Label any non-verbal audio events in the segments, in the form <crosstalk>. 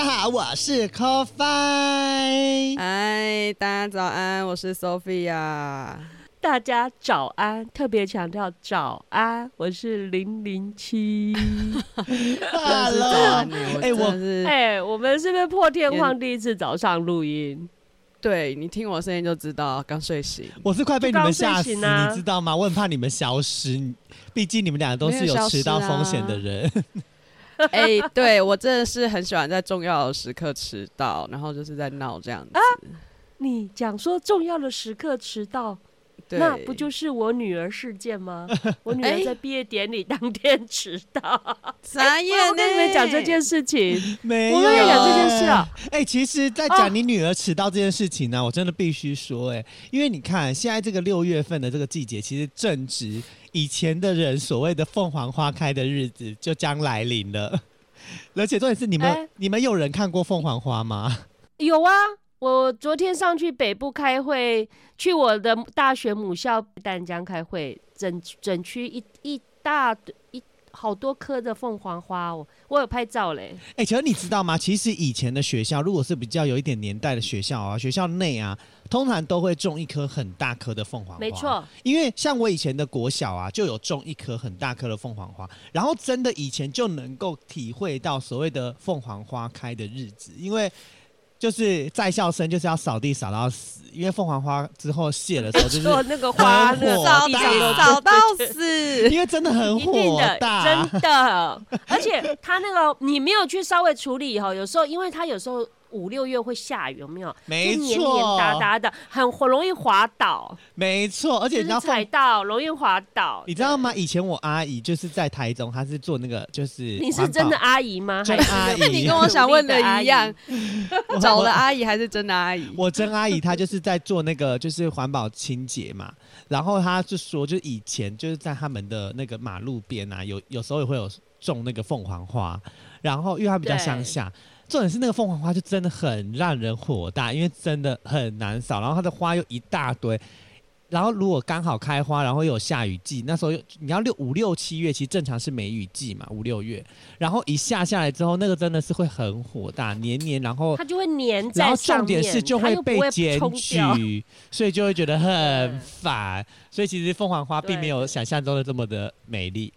家好，我是 Coffee。嗨，大家早安，我是 Sophia。大家早安，特别强调早安，我是零零七。Hello，哎，我是哎，我们是不是破天荒第一次早上录音？对，你听我声音就知道，刚睡醒。我是快被你们吓死，啊、你知道吗？我很怕你们消失，毕竟你们俩都是有迟到风险的人。<laughs> 哎、对我真的是很喜欢在重要的时刻迟到，然后就是在闹这样子。啊、你讲说重要的时刻迟到？那不就是我女儿事件吗？我女儿在毕业典礼当天迟到，啥耶？我跟你们讲这件事情，<laughs> 没有我跟你讲这件事啊。哎、欸，其实，在讲你女儿迟到这件事情呢、啊，我真的必须说、欸，哎，因为你看，现在这个六月份的这个季节，其实正值以前的人所谓的凤凰花开的日子就将来临了。<laughs> 而且重点是，你们、欸、你们有人看过凤凰花吗？有啊。我昨天上去北部开会，去我的大学母校淡江开会，整整区一一大一好多棵的凤凰花，哦我有拍照嘞。哎、欸，其实你知道吗？其实以前的学校，如果是比较有一点年代的学校啊，学校内啊，通常都会种一棵很大棵的凤凰花。没错，因为像我以前的国小啊，就有种一棵很大棵的凤凰花，然后真的以前就能够体会到所谓的凤凰花开的日子，因为。就是在校生就是要扫地扫到死，因为凤凰花之后谢的时候就是做那个花扫地扫到死，因为真的很火大，真的，而且它那个你没有去稍微处理以后，有时候因为它有时候。五六月会下雨，有没有？没错，黏黏哒哒的，很很容易滑倒。没错，而且你知道踩到容易滑倒。你知道吗？以前我阿姨就是在台中，她是做那个就是。你是真的阿姨吗？真阿姨，你跟我想问的一样。找了阿姨还是真的阿姨？<laughs> 我真阿姨，她就是在做那个就是环保清洁嘛。然后她就说，就以前就是在他们的那个马路边啊，有有时候也会有种那个凤凰花。然后因为她比较乡下。重点是那个凤凰花就真的很让人火大，因为真的很难扫，然后它的花又一大堆，然后如果刚好开花，然后又有下雨季，那时候你要六五六七月，其实正常是梅雨季嘛，五六月，然后一下下来之后，那个真的是会很火大，黏黏，然后它就会黏在上面，然后重点是就会被检举，所以就会觉得很烦。所以其实凤凰花并没有想象中的这么的美丽。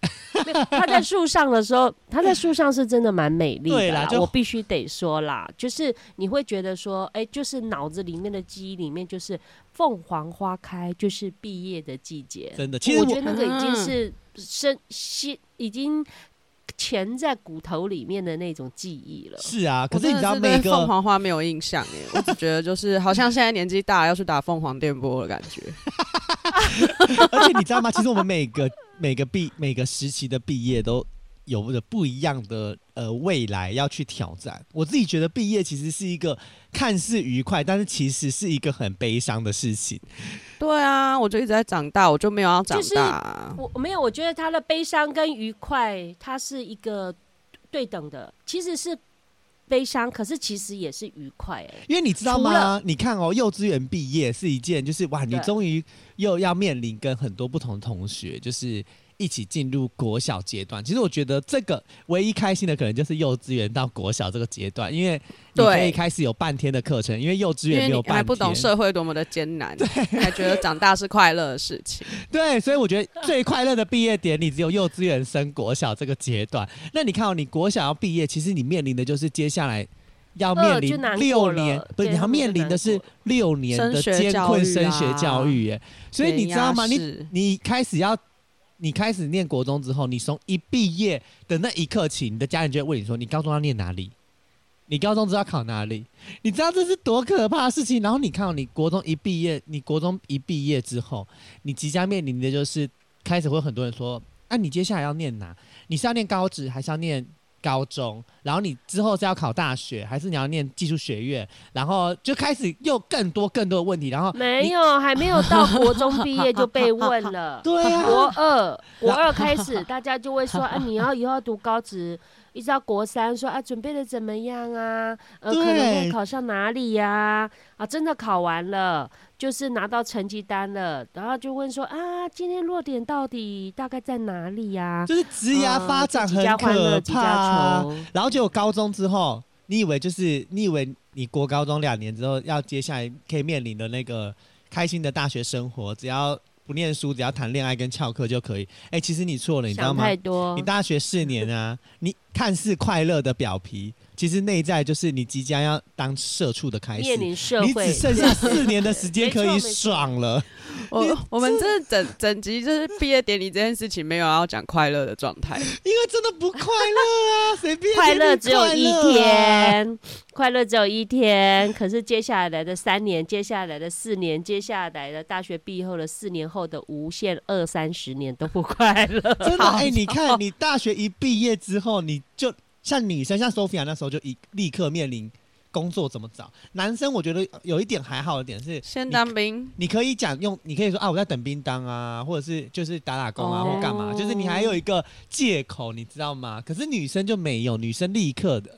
它在树上的时候，它在树上是真的蛮美丽的。对啦，我必须得说啦，就是你会觉得说，哎、欸，就是脑子里面的记忆里面，就是凤凰花开，就是毕业的季节。真的，其实我，我觉得那个已经是深心，已经潜在骨头里面的那种记忆了。是啊，可是你知道，每个凤凰花没有印象耶，<laughs> 我只觉得就是好像现在年纪大了要去打凤凰电波的感觉。<laughs> 而且你知道吗？其实我们每个每个毕每个时期的毕业都有着不一样的呃未来要去挑战。我自己觉得毕业其实是一个看似愉快，但是其实是一个很悲伤的事情。对啊，我就一直在长大，我就没有要长大。我没有，我觉得他的悲伤跟愉快，它是一个对等的，其实是。悲伤，可是其实也是愉快哎、欸，因为你知道吗？你看哦，幼稚园毕业是一件，就是哇，你终于又要面临跟很多不同同学，就是。一起进入国小阶段，其实我觉得这个唯一开心的可能就是幼稚园到国小这个阶段，因为你可以开始有半天的课程，因为幼稚园没有半天，还不懂社会多么的艰难，对，<laughs> 还觉得长大是快乐的事情。对，所以我觉得最快乐的毕业典礼只有幼稚园升国小这个阶段。那你看哦，你国小要毕业，其实你面临的就是接下来要面临六年，不是你要面临的是六年的艰困升学教育耶。所以你知道吗？你你开始要。你开始念国中之后，你从一毕业的那一刻起，你的家人就会问你说：“你高中要念哪里？你高中知道考哪里？你知道这是多可怕的事情？”然后你看到你国中一毕业，你国中一毕业之后，你即将面临的就是开始会有很多人说：“那，你接下来要念哪？你是要念高职还是要念高中，然后你之后是要考大学，还是你要念技术学院？然后就开始又更多更多的问题。然后没有，还没有到国中毕业就被问了。<laughs> 对啊，国二国二开始，大家就会说啊，你要以后要读高职。一直到国三说啊，准备的怎么样啊？呃，可能会考上哪里呀？啊，啊，真的考完了，就是拿到成绩单了，然后就问说啊，今天落点到底大概在哪里呀？啊？就是职涯发展很可怕。然后就有高中之后，你以为就是你以为你国高中两年之后要接下来可以面临的那个开心的大学生活，只要。不念书，只要谈恋爱跟翘课就可以。哎、欸，其实你错了，你知道吗？太多。你大学四年啊，你看似快乐的表皮，其实内在就是你即将要当社畜的开始。面临社会，你只剩下四年的时间可以爽了。我我们这整整集就是毕业典礼这件事情，没有要讲快乐的状态，因为真的不快乐啊！谁毕业快乐只有一天，快乐只有一天。可是接下来的三年，接下来的四年，接下来的大学毕业后的四年后的无限二三十年都不快乐。真的哎、欸，<laughs> 你看你大学一毕业之后，你就像女生，像 Sophia 那时候就一立刻面临。工作怎么找？男生我觉得有一点还好的点是，先当兵。你可以讲用，你可以说啊，我在等兵当啊，或者是就是打打工啊，哦、或干嘛，就是你还有一个借口，你知道吗？可是女生就没有，女生立刻的。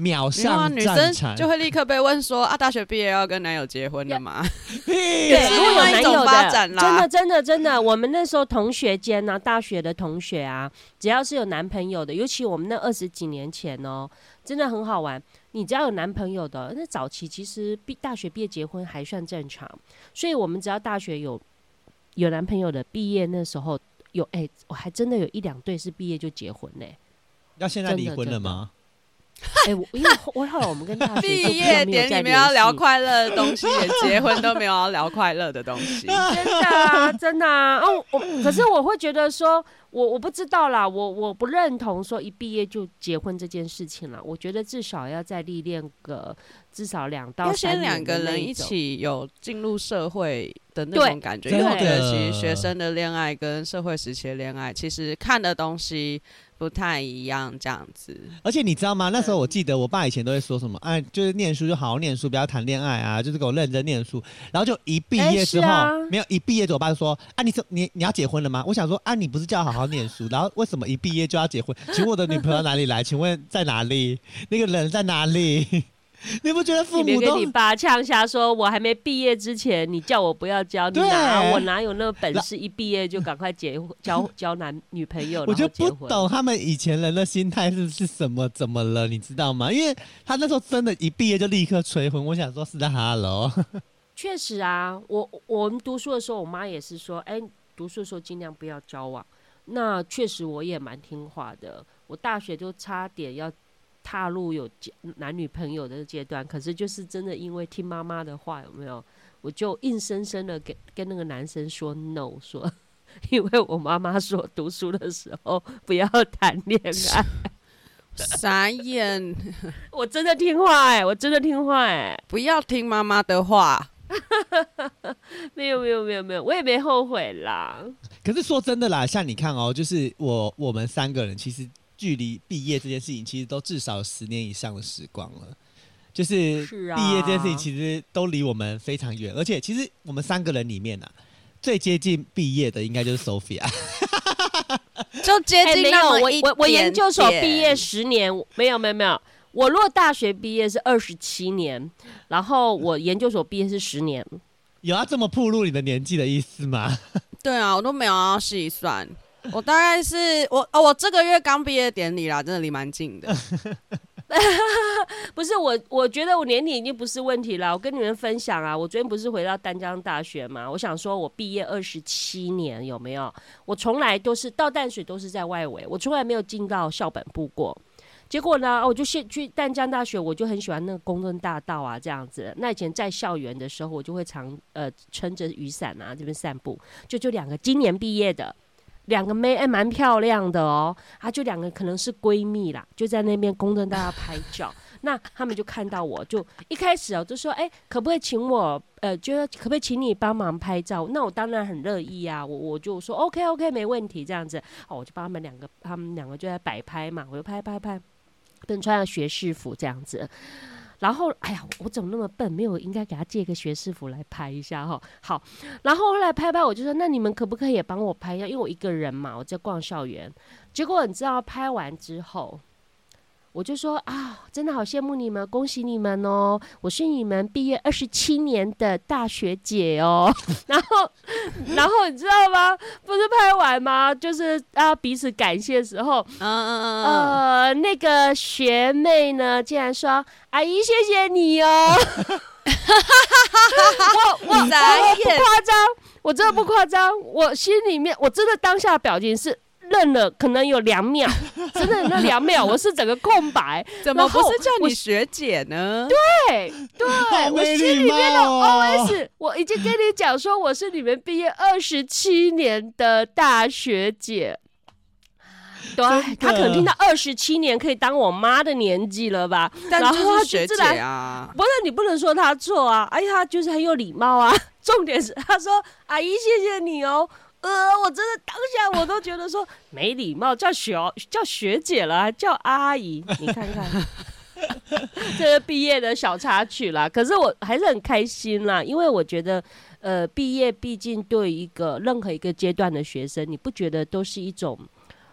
秒上战场，女生就会立刻被问说啊，大学毕业要跟男友结婚了吗？<laughs> 对，如果有男友的，真的真的真的，我们那时候同学间呢、啊，大学的同学啊，只要是有男朋友的，尤其我们那二十几年前哦，真的很好玩。你只要有男朋友的，那早期其实毕大学毕业结婚还算正常，所以我们只要大学有有男朋友的，毕业那时候有哎、欸，我还真的有一两对是毕业就结婚呢。要现在离婚了吗？<laughs> 哎、欸，我因为我后来我们跟大学毕业典礼没有要聊快乐的东西，结婚都没有要聊快乐的东西，<laughs> 真的啊，真的啊。哦，我可是我会觉得说，我我不知道啦，我我不认同说一毕业就结婚这件事情啦。我觉得至少要再历练个至少两到三年，两个人一起有进入社会的那种感觉。因为我觉得其实学生的恋爱跟社会时期的恋爱，其实看的东西。不太一样，这样子。而且你知道吗？那时候我记得我爸以前都会说什么，哎，就是念书就好好念书，不要谈恋爱啊，就是给我认真念书。然后就一毕业之后，欸啊、没有一毕业之后，我爸就说，啊，你你你要结婚了吗？我想说，啊，你不是叫好好念书，然后为什么一毕业就要结婚？请问我的女朋友哪里来？请问在哪里？那个人在哪里？<laughs> 你不觉得父母都跟你爸呛下说，我还没毕业之前，你叫我不要交，你哪我哪有那个本事？一毕业就赶快结婚，交 <laughs> 交男女朋友。我就不懂他们以前人的心态是是什么？怎么了？你知道吗？因为他那时候真的，一毕业就立刻催婚。我想说是在哈喽。<laughs> 确实啊，我我们读书的时候，我妈也是说，哎、欸，读书的时候尽量不要交往。那确实我也蛮听话的，我大学就差点要。踏入有男女朋友的阶段，可是就是真的因为听妈妈的话，有没有？我就硬生生的跟跟那个男生说 no，说 <laughs> 因为我妈妈说读书的时候不要谈恋爱。傻眼！<laughs> 我真的听话哎、欸，我真的听话哎、欸，不要听妈妈的话。<laughs> 没有没有没有没有，我也没后悔啦。可是说真的啦，像你看哦，就是我我们三个人其实。距离毕业这件事情，其实都至少十年以上的时光了。就是毕业这件事情，其实都离我们非常远。而且，其实我们三个人里面呢、啊，最接近毕业的应该就是 Sophia，<laughs> 就接近那么一点点、欸、我我我研究所毕业十年，没有没有没有。我如果大学毕业是二十七年，然后我研究所毕业是十年。有要这么暴露你的年纪的意思吗？<laughs> 对啊，我都没有要细算。<laughs> 我大概是我哦，我这个月刚毕业典礼啦，真的离蛮近的。<laughs> 不是我，我觉得我年龄已经不是问题了。我跟你们分享啊，我昨天不是回到淡江大学嘛？我想说，我毕业二十七年有没有？我从来都是到淡水都是在外围，我从来没有进到校本部过。结果呢，我就先去淡江大学，我就很喜欢那个公正大道啊，这样子。那以前在校园的时候，我就会常呃撑着雨伞啊这边散步。就就两个今年毕业的。两个妹哎，蛮漂亮的哦。啊，就两个可能是闺蜜啦，就在那边公正大家拍照。<laughs> 那他们就看到我，就一开始哦，就说哎，可不可以请我呃，就可不可以请你帮忙拍照？那我当然很乐意啊，我我就说 OK OK 没问题这样子。哦，我就帮他们两个，他们两个就在摆拍嘛，我就拍拍拍。不能穿学士服这样子。然后，哎呀，我怎么那么笨？没有应该给他借个学士服来拍一下哈。好，然后后来拍拍，我就说，那你们可不可以也帮我拍一下？因为我一个人嘛，我在逛校园。结果你知道，拍完之后。我就说啊，真的好羡慕你们，恭喜你们哦！我是你们毕业二十七年的大学姐哦。<laughs> 然后，然后你知道吗？不是拍完吗？就是要彼此感谢的时候，嗯嗯嗯呃，那个学妹呢，竟然说：“阿姨，谢谢你哦。<laughs> ”我我我不夸张，我真的不夸张，我心里面我真的当下的表情是。愣了，可能有两秒，<laughs> 真的那两秒，我是整个空白。怎么不是叫你学姐呢？对对，<laughs> 我心里面的 OS，我已经跟你讲说，我是你们毕业二十七年的大学姐。对，他可能听到二十七年可以当我妈的年纪了吧？然后他学姐啊，不是你不能说他错啊，哎呀，他就是很有礼貌啊。<laughs> 重点是他说：“阿姨，谢谢你哦。”呃，我真的当下我都觉得说没礼貌，叫学叫学姐了，还叫阿姨，你看看，<laughs> 这个毕业的小插曲啦。可是我还是很开心啦，因为我觉得，呃，毕业毕竟对一个任何一个阶段的学生，你不觉得都是一种，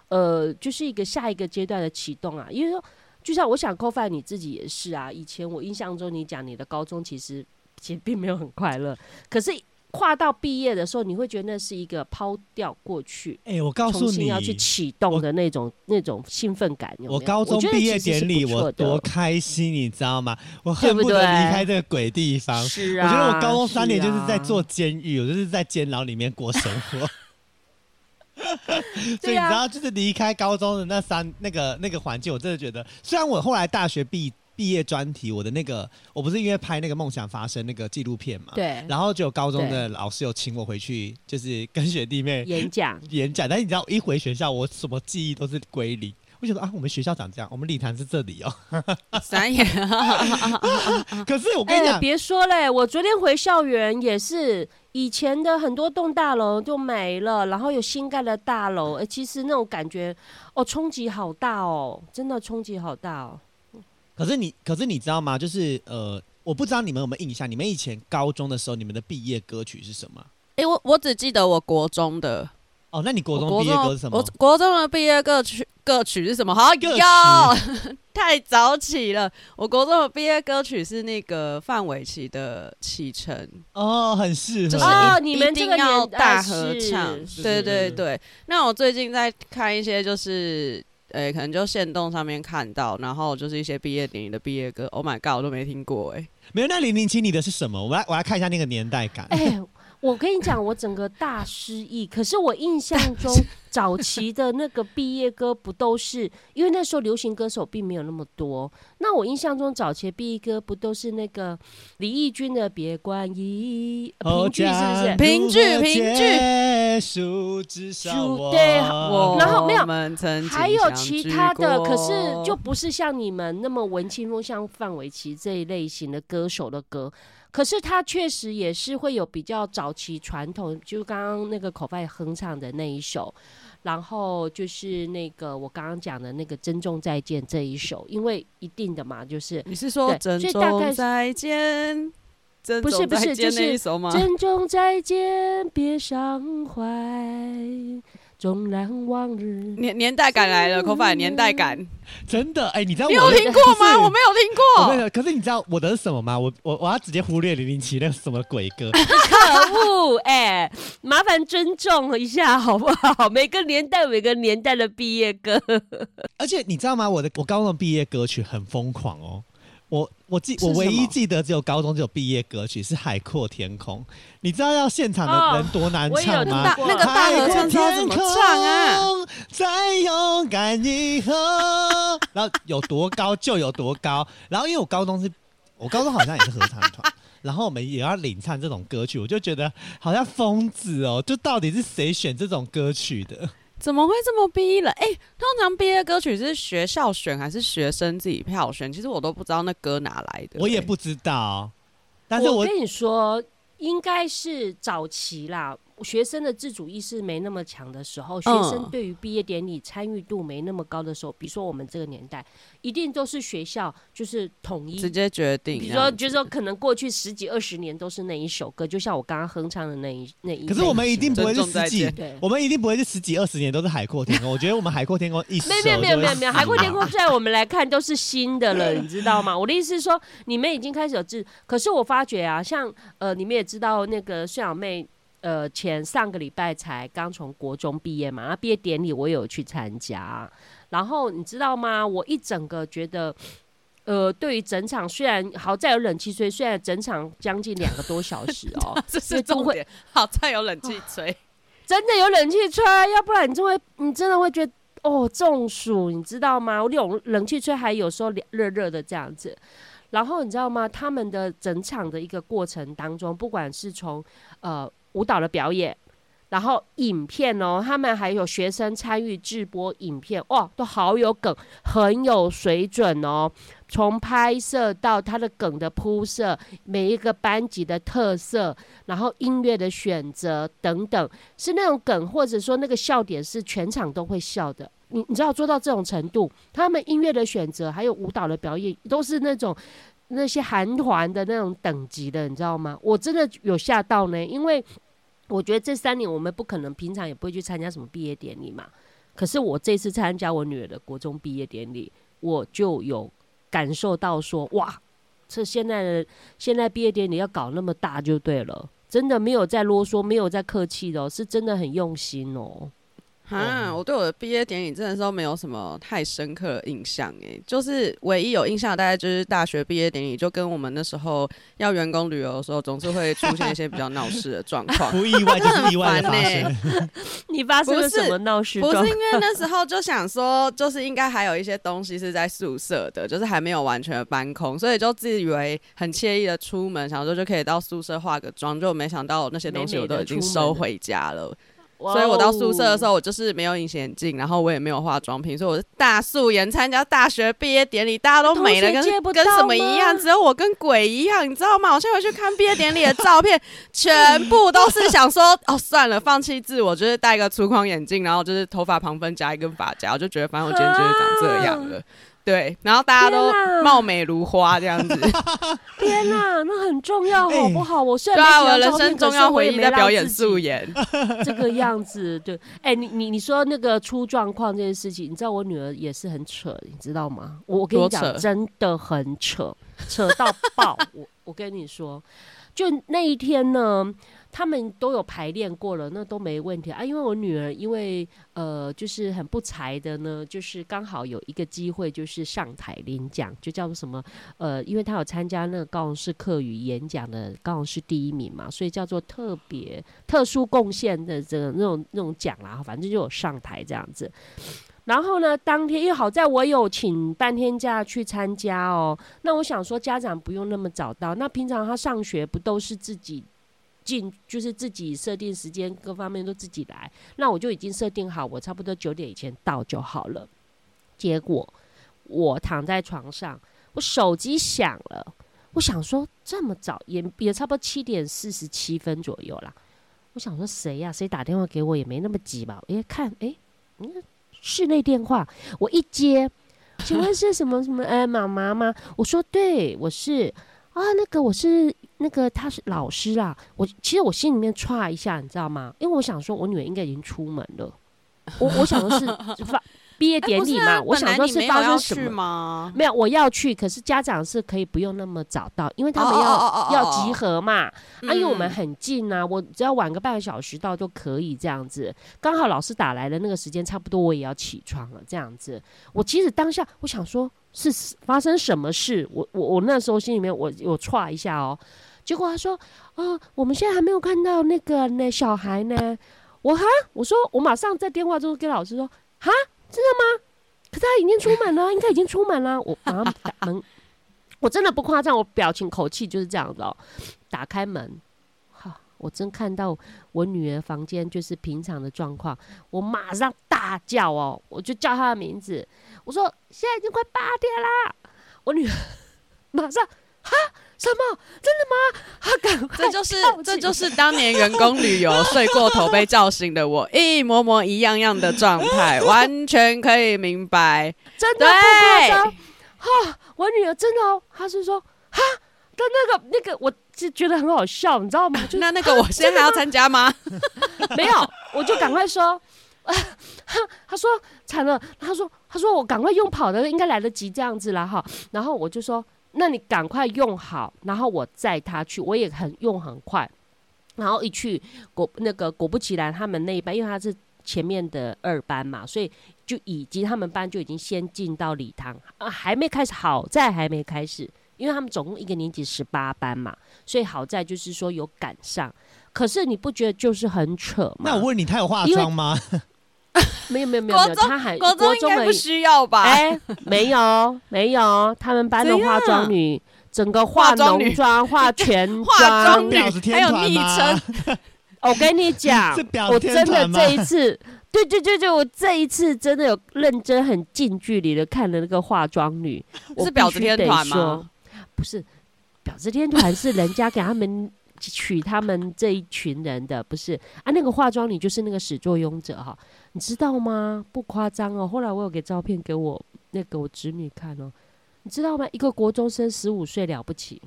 呃，就是一个下一个阶段的启动啊？因为说，就像我想，Coffee 你自己也是啊。以前我印象中，你讲你的高中其实其实并没有很快乐，可是。跨到毕业的时候，你会觉得那是一个抛掉过去，哎、欸，我告诉你，重新要去启动的那种那种兴奋感有有？我高中毕业典礼，我多开心，你知道吗？我恨不得离开这个鬼地方。是啊，我觉得我高中三年就是在做监狱，啊、我就是在监牢里面过生活。<laughs> 所以你知道，就是离开高中的那三那个那个环境，我真的觉得，虽然我后来大学毕。毕业专题，我的那个，我不是因为拍那个梦想发生那个纪录片嘛，对，然后就有高中的老师有请我回去，就是跟学弟妹演讲演讲，但是你知道，一回学校，我什么记忆都是归零。我觉得啊，我们学校长这样，我们礼堂是这里哦，三眼。<laughs> 可是我跟你讲，别、欸、说嘞，我昨天回校园也是，以前的很多栋大楼就没了，然后有新盖的大楼，哎、欸，其实那种感觉，哦，冲击好大哦，真的冲击好大哦。可是你，可是你知道吗？就是呃，我不知道你们有没有印象，你们以前高中的时候，你们的毕业歌曲是什么？哎、欸，我我只记得我国中的。哦，那你国中毕业歌是什么？我国中的毕业歌曲歌曲是什么？好有，<laughs> 太早起了。我国中的毕业歌曲是那个范玮琪的《启程》。哦，很适合。就是哦，你们这个要大合唱。对对对。那我最近在看一些，就是。诶、欸，可能就线动上面看到，然后就是一些毕业典礼的毕业歌。Oh my god，我都没听过哎、欸。没有，那零零七你的是什么？我来，我来看一下那个年代感。哎、欸，我跟你讲，我整个大失忆。可是我印象中。早期的那个毕业歌不都是因为那时候流行歌手并没有那么多？那我印象中早期毕业歌不都是那个李翊君的《别关一》评剧是不是？评剧评剧，对，然后没有，还有其他的，可是就不是像你们那么文青风，像范玮琪这一类型的歌手的歌。可是他确实也是会有比较早期传统，就刚刚那个口外哼唱的那一首。然后就是那个我刚刚讲的那个《珍重再见》这一首，因为一定的嘛，就是你是说珍重再见？不是不是，就是珍重再见，别伤怀。纵然往日年年代感来了，口饭年代感真的哎、欸，你知道我你有听过吗？我没有听过。没有，可是你知道我的是什么吗？我我我要直接忽略零零七那个什么鬼歌。<laughs> 可恶哎、欸，麻烦尊重一下好不好？每个年代每个年代的毕业歌。而且你知道吗？我的我高中毕业歌曲很疯狂哦。我我记我唯一记得只有高中只有毕业歌曲是《海阔天空》，你知道要现场的人多难唱吗？哦、那个大合唱怎么唱啊？再勇敢以后，<laughs> 然后有多高就有多高。然后因为我高中是，我高中好像也是合唱团，<laughs> 然后我们也要领唱这种歌曲，我就觉得好像疯子哦，就到底是谁选这种歌曲的？怎么会这么逼了？哎、欸，通常毕业歌曲是学校选还是学生自己票选？其实我都不知道那歌哪来的、欸。我也不知道，但是我，我跟你说，应该是早期啦。学生的自主意识没那么强的时候，学生对于毕业典礼参与度没那么高的时候，比如说我们这个年代，一定都是学校就是统一直接决定。比如说，就是说可能过去十几二十年都是那一首歌，就像我刚刚哼唱的那一那一。可是我们一定不会是十几，我们一定不会是十几二十年都是海阔天空。我觉得我们海阔天空一首没有没有没有没有海阔天空，在我们来看都是新的了，你知道吗？我的意思是说，你们已经开始有自，可是我发觉啊，像呃，你们也知道那个孙小妹。呃，前上个礼拜才刚从国中毕业嘛，那毕业典礼我有去参加，然后你知道吗？我一整个觉得，呃，对于整场虽然好在有冷气吹，虽然整场将近两个多小时哦，<laughs> 这是重点。好在有冷气吹，<laughs> 真的有冷气吹，要不然你就会，你真的会觉得哦中暑，你知道吗？我冷冷气吹还有时候热热的这样子，然后你知道吗？他们的整场的一个过程当中，不管是从呃。舞蹈的表演，然后影片哦，他们还有学生参与制播影片，哇，都好有梗，很有水准哦。从拍摄到他的梗的铺设，每一个班级的特色，然后音乐的选择等等，是那种梗，或者说那个笑点是全场都会笑的。你你知道做到这种程度，他们音乐的选择还有舞蹈的表演，都是那种。那些韩团的那种等级的，你知道吗？我真的有吓到呢，因为我觉得这三年我们不可能平常也不会去参加什么毕业典礼嘛。可是我这次参加我女儿的国中毕业典礼，我就有感受到说，哇，这现在的现在毕业典礼要搞那么大就对了，真的没有在啰嗦，没有在客气的，是真的很用心哦。啊，我对我的毕业典礼真的都没有什么太深刻的印象诶，就是唯一有印象大概就是大学毕业典礼，就跟我们那时候要员工旅游的时候，总是会出现一些比较闹事的状况。<laughs> 不意外就是意外的发生。<laughs> <laughs> 你发生了什么闹事？不是因为那时候就想说，就是应该还有一些东西是在宿舍的，就是还没有完全的搬空，所以就自以为很惬意的出门，想说就可以到宿舍化个妆，就没想到那些东西我都已经收回家了。所以我到宿舍的时候，我就是没有隐形眼镜，然后我也没有化妆品，所以我是大素颜参加大学毕业典礼，大家都美的跟跟什么一样，只有我跟鬼一样，你知道吗？我现在回去看毕业典礼的照片，全部都是想说，哦，算了，放弃自我，就是戴个粗框眼镜，然后就是头发旁分夹一根发夹，我就觉得反正我今天就是长这样了。对，然后大家都貌美如花这样子。<laughs> 天哪，那很重要，好不好？我虽然对啊，我的人生重要回忆在表演素颜 <laughs> 这个样子。对，哎，你你你说那个出状况这件事情，你知道我女儿也是很扯，你知道吗？我跟你讲，真的很扯，扯到爆。我我跟你说，就那一天呢。他们都有排练过了，那都没问题啊。因为我女儿，因为呃，就是很不才的呢，就是刚好有一个机会，就是上台领奖，就叫做什么呃，因为她有参加那个高雄市课语演讲的高雄市第一名嘛，所以叫做特别特殊贡献的这个那种那种奖啦。反正就有上台这样子。然后呢，当天因为好在我有请半天假去参加哦，那我想说家长不用那么早到，那平常他上学不都是自己。进就是自己设定时间，各方面都自己来。那我就已经设定好，我差不多九点以前到就好了。结果我躺在床上，我手机响了。我想说这么早，也也差不多七点四十七分左右啦。我想说谁呀？谁打电话给我？也没那么急吧？哎，看，哎，嗯，室内电话。我一接，<laughs> 请问是什么什么？哎，妈妈吗？我说对，我是啊，那个我是。那个他是老师啊，我其实我心里面歘一下，你知道吗？因为我想说，我女儿应该已经出门了。我我想的是 <laughs> 发毕业典礼嘛，我想说是发生什么？没有，我要去，可是家长是可以不用那么早到，因为他们要、oh, oh, oh, oh, oh. 要集合嘛。啊，因为我们很近啊，我只要晚个半个小时到就可以这样子。刚好老师打来的那个时间差不多，我也要起床了这样子。我其实当下我想说，是发生什么事？我我我那时候心里面我我唰一下哦。结果他说：“啊、哦，我们现在还没有看到那个那小孩呢。”我哈，我说我马上在电话中跟老师说：“哈，真的吗？可是他已经出门了，应该已经出门了。”我 <laughs> 马上打门，我真的不夸张，我表情口气就是这样子哦。打开门，哈，我真看到我女儿房间就是平常的状况，我马上大叫哦，我就叫她的名字，我说：“现在已经快八点啦！”我女儿马上哈。什么？真的吗？他赶快，这就是这就是当年员工旅游 <laughs> 睡过头被叫醒的我，一模模一样样的状态，完全可以明白，真的不夸张。哈，我女儿真的哦，她是说哈，但那个那个，我就觉得很好笑，你知道吗？就那那个，我现在还要参加吗？没有，我就赶快说。<laughs> 啊，他说惨了，他说他说我赶快用跑的，应该来得及这样子啦哈。然后我就说，那你赶快用好，然后我载他去，我也很用很快。然后一去果那个果不其然，他们那一班因为他是前面的二班嘛，所以就已经他们班就已经先进到礼堂啊，还没开始，好在还没开始，因为他们总共一个年级十八班嘛，所以好在就是说有赶上。可是你不觉得就是很扯吗？那我问你，他有化妆吗？<laughs> 没有没有没有，没有他还国中应该不需要吧？哎、欸，没有没有，他们班的化妆女整个化浓妆、化 <laughs> 全妆，化妆女还有昵称。<laughs> 我跟你讲，<laughs> 我真的这一次，对对对对，我这一次真的有认真很近距离的看了那个化妆女，是婊子天团吗？不是，婊子天团是人家给他们。娶他们这一群人的不是啊？那个化妆女就是那个始作俑者哈，你知道吗？不夸张哦。后来我有给照片给我那个我侄女看哦，你知道吗？一个国中生十五岁了不起，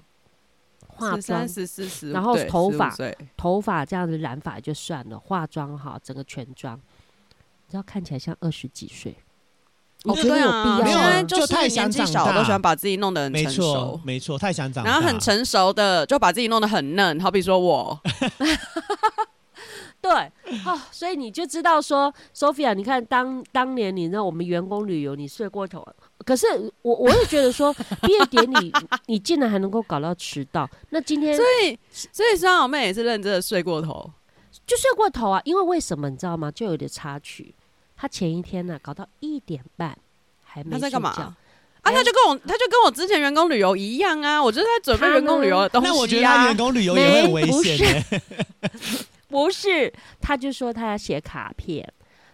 化妆，然后头发头发这样子染发就算了，化妆哈整个全妆，你知道看起来像二十几岁。我觉得有必要，因为就太年纪小都喜欢把自己弄得很成熟，没错，太想长大。然后很成熟的就把自己弄得很嫩，好比说我。<laughs> 对，哦，所以你就知道说，Sophia，你看当当年你让我们员工旅游，你睡过头。可是我我也觉得说，毕业典礼 <laughs> 你竟然还能够搞到迟到，那今天所以所以双小妹也是认真的睡过头，就睡过头啊，因为为什么你知道吗？就有点插曲。他前一天呢、啊，搞到一点半还没睡觉。他在干嘛啊？他就跟我，他就跟我之前员工旅游一样啊。我就是在准备员工旅游的东西、啊。那我觉得他员工旅游也很危险。<laughs> 不是，他就说他要写卡片，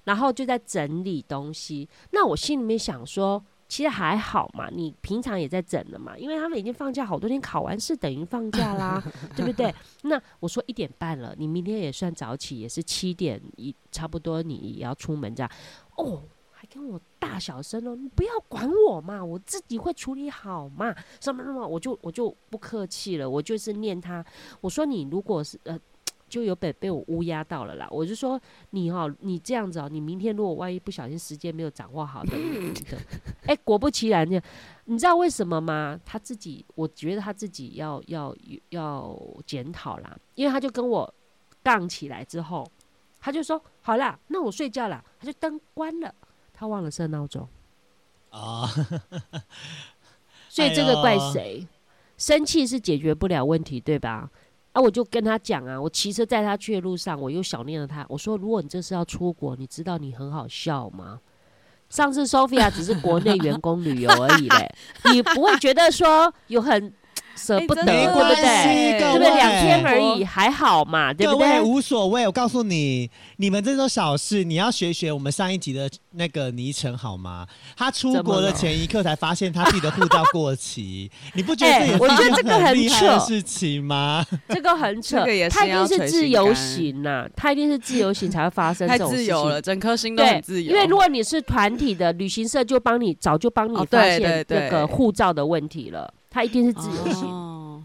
然后就在整理东西。那我心里面想说。其实还好嘛，你平常也在整了嘛，因为他们已经放假好多天，考完试等于放假啦，<laughs> 对不对？那我说一点半了，你明天也算早起，也是七点一差不多，你也要出门这样。哦，还跟我大小声哦，你不要管我嘛，我自己会处理好嘛。什么什么，我就我就不客气了，我就是念他，我说你如果是呃。就有被被我乌鸦到了啦！我就说你哦，你这样子哦，你明天如果万一不小心时间没有掌握好的，哎、欸，果不其然，呢，你知道为什么吗？他自己，我觉得他自己要要要检讨啦，因为他就跟我杠起来之后，他就说好啦，那我睡觉了，他就灯关了，他忘了设闹钟啊，所以这个怪谁？生气是解决不了问题，对吧？啊！我就跟他讲啊，我骑车载他去的路上，我又想念了他。我说，如果你这次要出国，你知道你很好笑吗？上次 Sophia 只是国内员工旅游而已嘞，<laughs> 你不会觉得说有很。舍不得，对不对？对不对？两天而已，还好嘛，对不对？无所谓。我告诉你，你们这种小事，你要学学我们上一集的那个倪晨好吗？他出国的前一刻才发现他自己的护照过期，<laughs> 你不觉得这也是一个很厉害的事情吗？这个很扯，他一定是自由行呐，他一定是自由行才会发生这种事情。太自由了，整颗心都很自由。因为如果你是团体的，旅行社就帮你早就帮你发现这个护照的问题了。他一定是自由行，哦、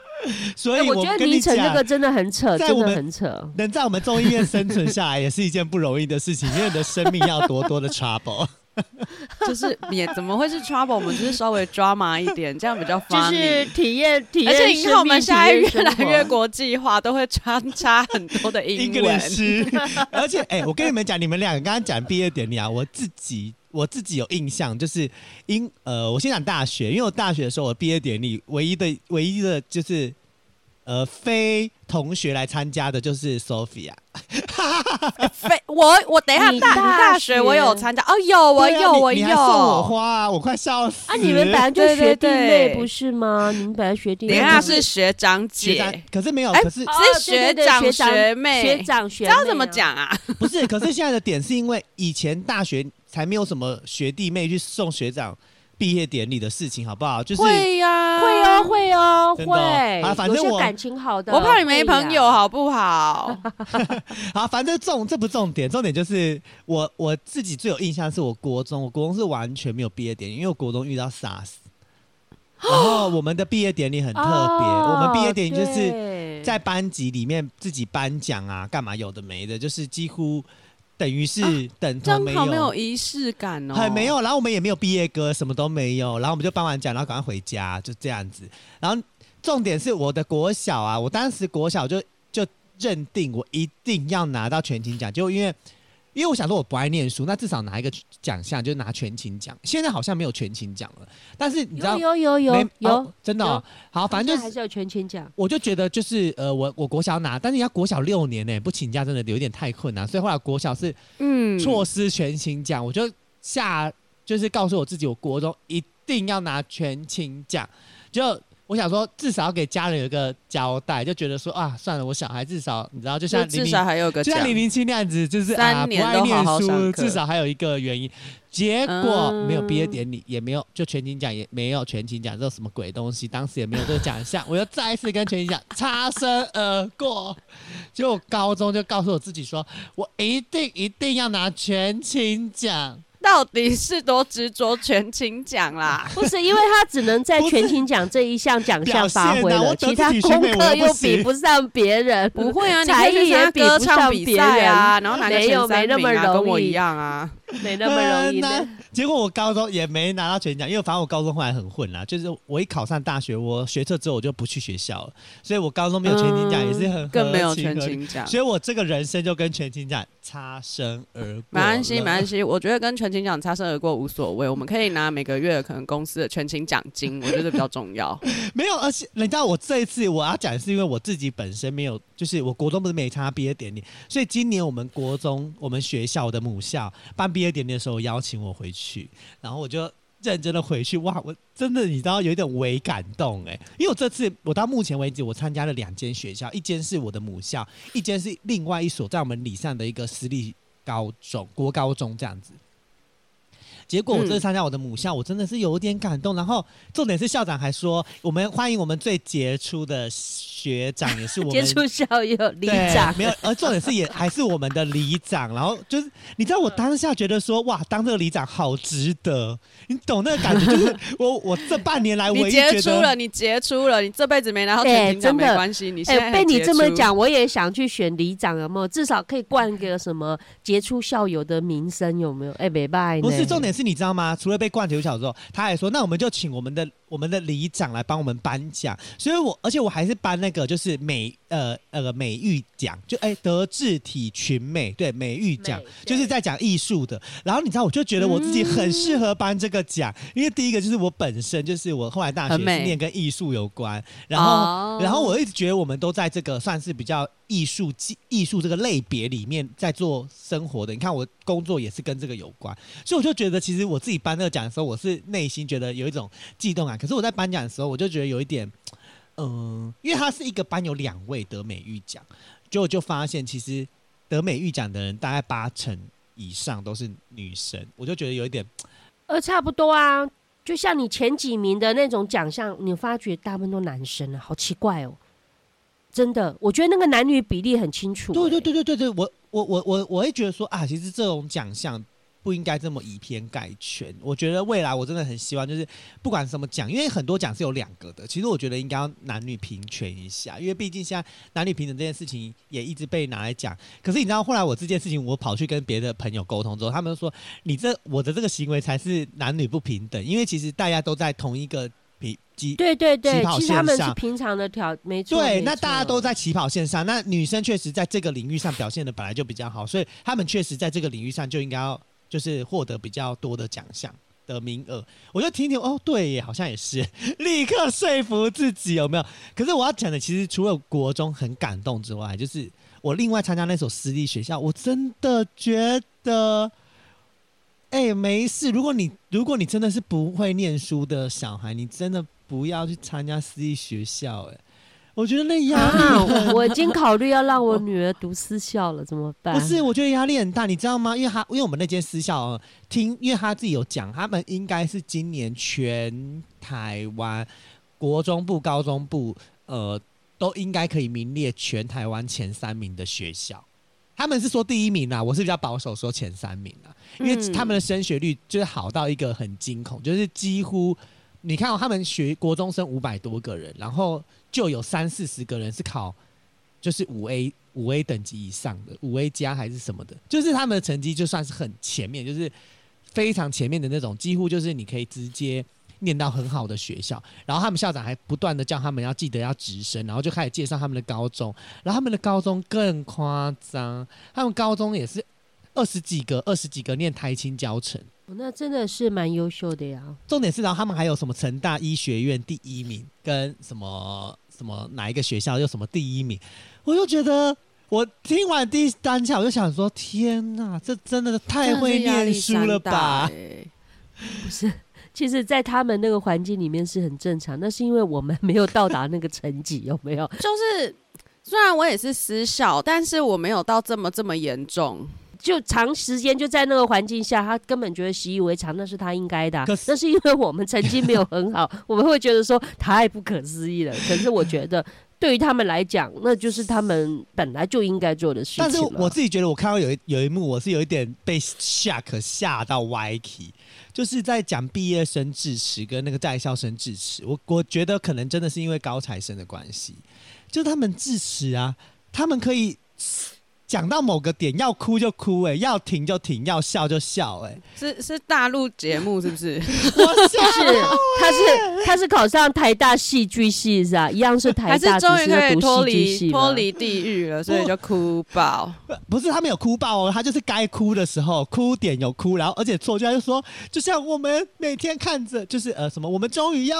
<laughs> 所以我，我觉得倪晨这个真的很扯，真的很扯。能在我们中医院生存下来，也是一件不容易的事情，因为你的生命要多多的 trouble。<laughs> 就是也怎么会是 trouble？我们就是稍微 drama 一点，这样比较 funny。就是体验体验，而且你看我们现在越来越国际化，都会穿插很多的英文。而且，哎、欸，我跟你们讲，你们两个刚刚讲毕业典礼啊，我自己。我自己有印象，就是因呃，我先讲大学，因为我大学的时候，我毕业典礼唯一的唯一的就是呃，非同学来参加的就是 Sophia。<laughs> 非我我等一下大大学我有参加哦，有我有我有，你还送我花啊，我快笑死！啊，你们本来就学弟妹不是吗？你们本来学弟妹，等下是学长姐，可是没有，可是是学长学妹，学长学妹，知道怎么讲啊？不是，可是现在的点是因为以前大学。才没有什么学弟妹去送学长毕业典礼的事情，好不好？就是会呀、啊，会哦，会哦，哦会。啊，反正我感情好的，我怕你没朋友，好不好？<laughs> 好，反正重这不重点，重点就是我我自己最有印象是我国中，我国中是完全没有毕业典礼，因为我国中遇到 SARS，<gasps> 然后我们的毕业典礼很特别，哦、我们毕业典礼就是在班级里面自己颁奖啊，干嘛有的没的，就是几乎。等于是等同没有，正好没有仪式感哦，很没有。然后我们也没有毕业歌，什么都没有。然后我们就颁完奖，然后赶快回家，就这样子。然后重点是我的国小啊，我当时国小就就认定我一定要拿到全勤奖，就因为。因为我想说我不爱念书，那至少拿一个奖项，就拿全勤奖。现在好像没有全勤奖了，但是你知道有有有有，有、哦、真的、哦、好，反正就是还是有全勤奖。我就觉得就是呃，我我国小拿，但是人家国小六年呢，不请假真的有点太困难，所以后来国小是嗯错失全勤奖，我就下就是告诉我自己，我国中一定要拿全勤奖，就。我想说，至少要给家人有一个交代，就觉得说啊，算了，我小孩至少你知道，就像零零至少还有个就像零零七那样子，就是啊不爱念书，至少还有一个原因。结果没有毕业典礼，也没有就全勤奖，也没有全勤奖，这什么鬼东西？当时也没有这个奖项，我又再一次跟全勤奖擦身而过。结果高中就告诉我自己说，我一定一定要拿全勤奖。到底是多执着全勤奖啦？<laughs> 不是，因为他只能在全勤奖这一项奖项发挥了，其他功课又比不上别人。<laughs> 不会啊，才艺也比不上别人啊，然后没有没那么容易，跟我一样啊。没那么容易的。结果我高中也没拿到全奖，因为反正我高中后来很混啦，就是我一考上大学，我学测之后我就不去学校了，所以我高中没有全勤奖也是很更没有全勤奖，所以我这个人生就跟全勤奖擦身而过。没关系，没关系，我觉得跟全勤奖擦身而过无所谓，我们可以拿每个月可能公司的全勤奖金，<laughs> 我觉得比较重要。没有，而且你知道我这一次我要讲是因为我自己本身没有，就是我国中不是没参加毕业典礼，所以今年我们国中我们学校的母校办毕业典礼的时候邀请我回去，然后我就认真的回去，哇，我真的你知道有一点微感动哎，因为我这次我到目前为止我参加了两间学校，一间是我的母校，一间是另外一所在我们里上的一个私立高中国高中这样子。结果我这次参加我的母校，我真的是有点感动。然后重点是校长还说，我们欢迎我们最杰出的学长，也是我们 <laughs> 杰出校友里长。没有，而重点是也还是我们的里长。然后就是你知道，我当下觉得说，哇，当这个里长好值得。你懂那个感觉？就是 <laughs> 我我这半年来唯一杰出了，你杰出了，你这辈子没拿到全勤奖没关系。你现在被你这么讲，我也想去选里长，有没有？至少可以冠个什么杰出校友的名声，有没有？哎，没办法。不是重点是。你知道吗？除了被冠杰出校之后，他还说：“那我们就请我们的我们的里长来帮我们颁奖。”所以我，而且我还是颁那个就是每呃呃美育奖，就哎、欸、德智体群美对美育奖，就是在讲艺术的。然后你知道，我就觉得我自己很适合颁这个奖，嗯、因为第一个就是我本身就是我后来大学是念跟艺术有关，然后、哦、然后我一直觉得我们都在这个算是比较艺术艺术这个类别里面在做生活的。你看我工作也是跟这个有关，所以我就觉得其实我自己颁这个奖的时候，我是内心觉得有一种悸动感。可是我在颁奖的时候，我就觉得有一点，嗯、呃，因为他是一个班有两位得美育奖，就就发现其实得美育奖的人大概八成以上都是女生，我就觉得有一点，呃，差不多啊。就像你前几名的那种奖项，你发觉大部分都男生啊，好奇怪哦。真的，我觉得那个男女比例很清楚、欸。对对对对对对，我我我我我会觉得说啊，其实这种奖项。不应该这么以偏概全。我觉得未来我真的很希望，就是不管什么奖，因为很多奖是有两个的。其实我觉得应该要男女平权一下，因为毕竟现在男女平等这件事情也一直被拿来讲。可是你知道，后来我这件事情我跑去跟别的朋友沟通之后，他们说你这我的这个行为才是男女不平等，因为其实大家都在同一个对对对，其实他们是平常的条没错。对，那大家都在起跑线上，那女生确实在这个领域上表现的本来就比较好，所以他们确实在这个领域上就应该要。就是获得比较多的奖项的名额，我就听听哦，对，好像也是，<laughs> 立刻说服自己有没有？可是我要讲的，其实除了国中很感动之外，就是我另外参加那所私立学校，我真的觉得，哎、没事。如果你如果你真的是不会念书的小孩，你真的不要去参加私立学校，哎，我觉得那压力、啊，我已经考虑要让我 <laughs> 女儿读私校了，怎么办？不是，我觉得压力很大，你知道吗？因为他，因为我们那间私校听，因为他自己有讲，他们应该是今年全台湾国中部、高中部，呃，都应该可以名列全台湾前三名的学校。他们是说第一名啊，我是比较保守说前三名啊，因为他们的升学率就是好到一个很惊恐，就是几乎。你看哦，他们学国中生五百多个人，然后就有三四十个人是考，就是五 A 五 A 等级以上的五 A 加还是什么的，就是他们的成绩就算是很前面，就是非常前面的那种，几乎就是你可以直接念到很好的学校。然后他们校长还不断的叫他们要记得要直升，然后就开始介绍他们的高中，然后他们的高中更夸张，他们高中也是二十几个二十几个念台清教程。那真的是蛮优秀的呀。重点是，然后他们还有什么成大医学院第一名，跟什么什么哪一个学校又什么第一名，我就觉得，我听完第一单下，我就想说，天哪，这真的太会念书了吧？不是，其实，在他们那个环境里面是很正常，那是因为我们没有到达那个成绩，有没有？就是虽然我也是私校，但是我没有到这么这么严重。就长时间就在那个环境下，他根本觉得习以为常，那是他应该的啊。可是那是因为我们成绩没有很好，<laughs> 我们会觉得说太不可思议了。可是我觉得对于他们来讲，那就是他们本来就应该做的事情。但是我自己觉得，我看到有一有一幕，我是有一点被 shock 吓到歪题，就是在讲毕业生致辞跟那个在校生致辞。我我觉得可能真的是因为高材生的关系，就他们致辞啊，他们可以。讲到某个点要哭就哭，欸，哎，要停就停，要笑就笑，欸，哎，是是大陆节目是不是？<laughs> 我是，他是他是考上台大戏剧系是啊，一样是台大，终于可以脱离脱离地狱了，所以就哭爆。不是他没有哭爆哦，他就是该哭的时候哭点有哭，然后而且作家就说，就像我们每天看着，就是呃什么，我们终于要。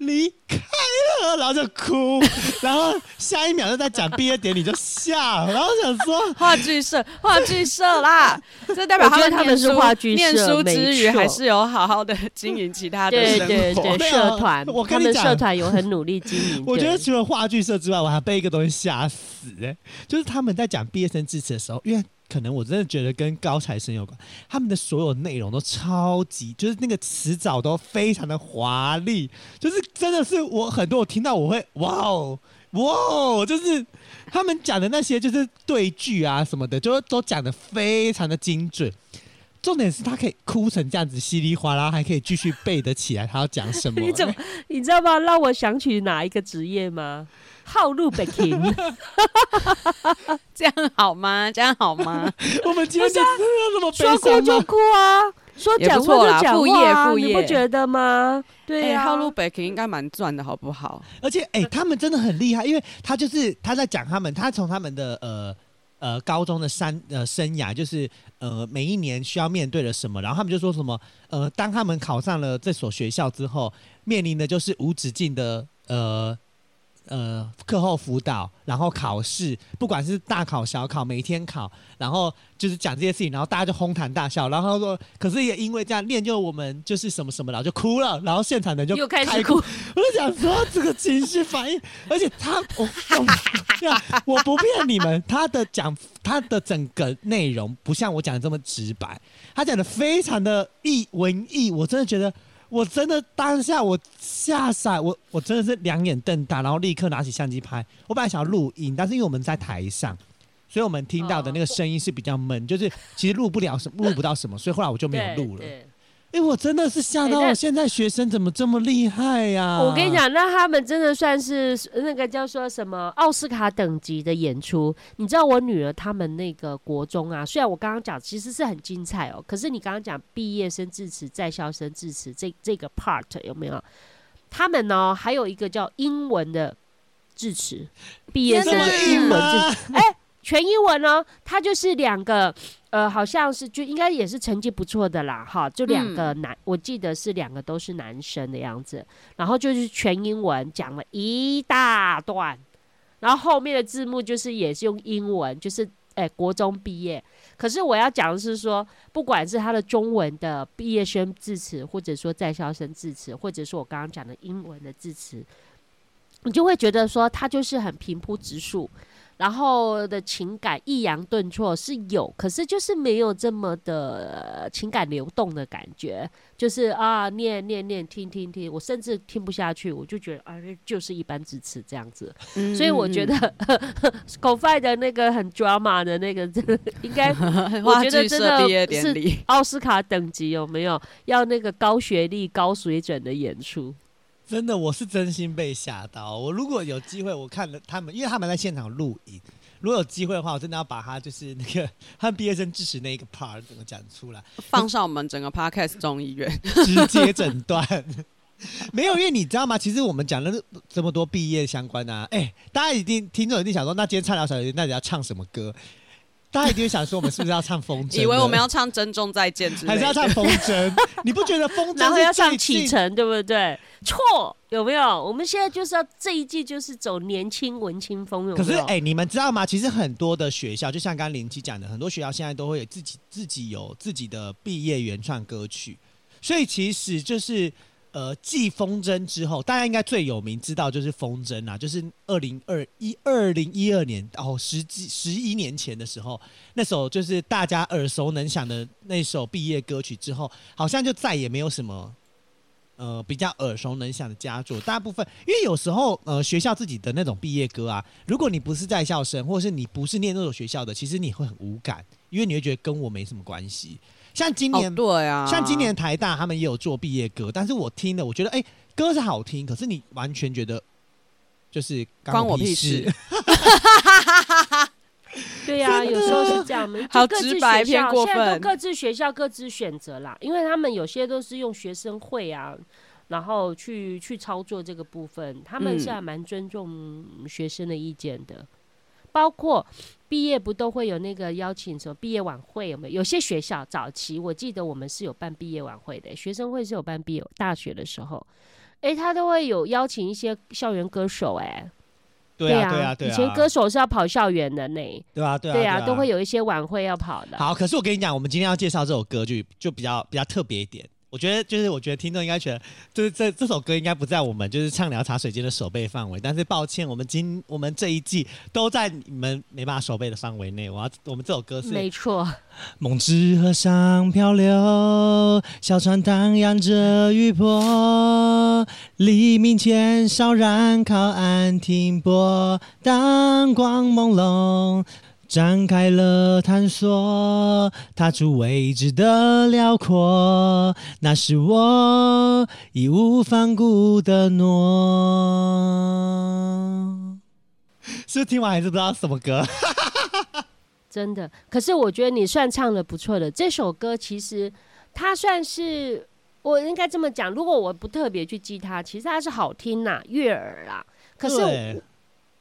离开了，然后就哭，然后下一秒就在讲毕业典礼就笑，然后想说话剧社，话剧社啦，<laughs> 这代表他们他们是话剧社，念书之余还是有好好的经营其他的对对对，社团，我跟你讲，社团有很努力经营。<laughs> 我觉得除了话剧社之外，我还被一个东西吓死哎、欸，就是他们在讲毕业生致辞的时候，因为。可能我真的觉得跟高材生有关，他们的所有内容都超级，就是那个词藻都非常的华丽，就是真的是我很多我听到我会哇哦哇哦，就是他们讲的那些就是对句啊什么的，就都讲的非常的精准。重点是他可以哭成这样子稀里哗啦，还可以继续背得起来他要讲什么。<laughs> 你怎么你知道吗？让我想起哪一个职业吗？号路北京，这样好吗？这样好吗？<laughs> 我们今天就这么说哭就哭啊，说讲话就讲话啊，你不觉得吗？对呀，号路北京应该蛮赚的，好不好？而且，哎，他们真的很厉害，因为他就是他在讲他们，他从他们的呃呃高中的三呃生涯，就是呃每一年需要面对了什么，然后他们就说什么呃，当他们考上了这所学校之后，面临的就是无止境的呃。呃，课后辅导，然后考试，不管是大考小考，每天考，然后就是讲这些事情，然后大家就哄堂大笑，然后他说，可是也因为这样练就我们就是什么什么，然后就哭了，然后现场人就又开始哭。<laughs> 我就想说这个情绪反应，而且他，我我，我不骗你们，他的讲他的整个内容不像我讲的这么直白，他讲的非常的意文艺，我真的觉得。我真的当下我吓傻，我我真的是两眼瞪大，然后立刻拿起相机拍。我本来想要录音，但是因为我们在台上，所以我们听到的那个声音是比较闷，就是其实录不了什么，录不到什么，所以后来我就没有录了。哎、欸，我真的是吓到我！现在学生怎么这么厉害呀、啊欸？我跟你讲，那他们真的算是那个叫说什么奥斯卡等级的演出。你知道我女儿他们那个国中啊，虽然我刚刚讲其实是很精彩哦，可是你刚刚讲毕业生致辞、在校生致辞这这个 part 有没有？他们呢还有一个叫英文的致辞，毕业生的英文致辞，哎、欸，全英文呢，它就是两个。呃，好像是就应该也是成绩不错的啦，哈，就两个男，嗯、我记得是两个都是男生的样子，然后就是全英文讲了一大段，然后后面的字幕就是也是用英文，就是哎、欸、国中毕业，可是我要讲的是说，不管是他的中文的毕业生致辞，或者说在校生致辞，或者说我刚刚讲的英文的致辞，你就会觉得说他就是很平铺直述。然后的情感抑扬顿挫是有，可是就是没有这么的情感流动的感觉，就是啊念念念听听听，我甚至听不下去，我就觉得啊就是一般支持这样子，嗯、所以我觉得 <laughs> Go5 的那个很 drama 的那个，真的 <laughs> 应该我觉得真的是奥斯卡等级有没有？要那个高学历高水准的演出？真的，我是真心被吓到。我如果有机会，我看了他们，因为他们在现场录影。如果有机会的话，我真的要把他就是那个 <laughs> 他们毕业生致辞那一个 part 怎么讲出来，放上我们整个 podcast 中医院，直接诊断。没有，因为你知道吗？其实我们讲了这么多毕业相关啊，哎，大家一定听众一定想说，那今天唱两首，那你要唱什么歌？大家一定会想说，我们是不是要唱风筝？以为我们要唱《珍重再见》之类，还是要唱风筝？你不觉得风筝？<laughs> 然后要唱启程，对不对？错，有没有？我们现在就是要这一季就是走年轻文青风，有没有？可是，哎、欸，你们知道吗？其实很多的学校，就像刚刚林七讲的，很多学校现在都会有自己自己有自己的毕业原创歌曲，所以其实就是。呃，继风筝之后，大家应该最有名知道就是风筝啊，就是二零二一二零一二年哦，十几十一年前的时候，那首就是大家耳熟能详的那首毕业歌曲之后，好像就再也没有什么呃比较耳熟能详的佳作。大部分因为有时候呃学校自己的那种毕业歌啊，如果你不是在校生，或是你不是念那所学校的，其实你会很无感，因为你会觉得跟我没什么关系。像今年，哦、对啊，像今年台大他们也有做毕业歌，但是我听了，我觉得哎、欸，歌是好听，可是你完全觉得就是关我屁事。<laughs> 对呀、啊，有时候是这样，<laughs> 好直白偏过分。现在都各自学校各自选择啦，因为他们有些都是用学生会啊，然后去去操作这个部分，他们是还蛮尊重学生的意见的。包括毕业不都会有那个邀请什么毕业晚会有没有？有些学校早期我记得我们是有办毕业晚会的，学生会是有办毕业大学的时候，哎，他都会有邀请一些校园歌手，哎，对啊对啊对啊，以前歌手是要跑校园的呢，对啊对啊对啊，都会有一些晚会要跑的。好，可是我跟你讲，我们今天要介绍这首歌就就比较比较特别一点。我觉得就是，我觉得听众应该觉得，就是这这首歌应该不在我们就是畅聊茶水间的守备范围。但是抱歉，我们今我们这一季都在你们没办法守备的范围内。我要我们这首歌是没错。梦之河上漂流，小船荡漾着余波，黎明前稍然靠岸停泊，灯光朦胧。展开了探索，踏出未知的辽阔，那是我义无反顾的诺。是听完还是不知道什么歌？真的，可是我觉得你算唱的不错的。这首歌其实它算是我应该这么讲，如果我不特别去记它，其实它是好听呐，悦耳啦。可是。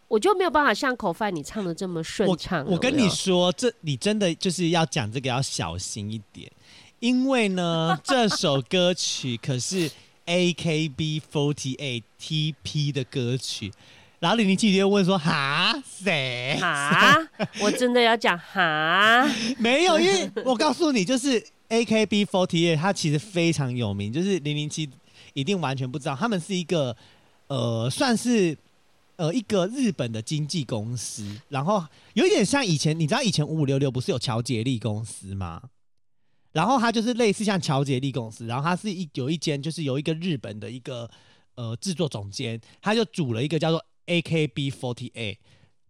我就没有办法像口饭你唱的这么顺畅。我跟你说，这你真的就是要讲这个要小心一点，因为呢，这首歌曲可是 A K B forty eight T P 的歌曲。然后零零七就问说：“哈谁？哈？<laughs> 我真的要讲哈？没有，因为 <laughs> 我告诉你，就是 A K B forty eight，它其实非常有名，就是零零七一定完全不知道，他们是一个呃，算是。”呃，一个日本的经纪公司，然后有一点像以前，你知道以前五五六六不是有乔杰利公司吗？然后它就是类似像乔杰利公司，然后它是一有一间就是有一个日本的一个呃制作总监，他就组了一个叫做 AKB48，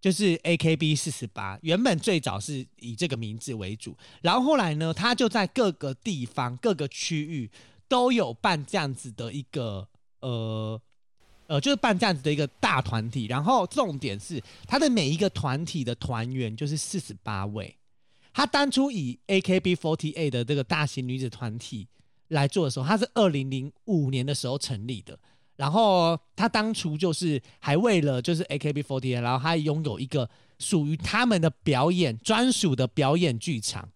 就是 AKB 四十八，原本最早是以这个名字为主，然后后来呢，他就在各个地方、各个区域都有办这样子的一个呃。呃，就是办这样子的一个大团体，然后重点是他的每一个团体的团员就是四十八位。他当初以 AKB48 的这个大型女子团体来做的时候，他是二零零五年的时候成立的。然后他当初就是还为了就是 AKB48，然后他拥有一个属于他们的表演专属的表演剧场，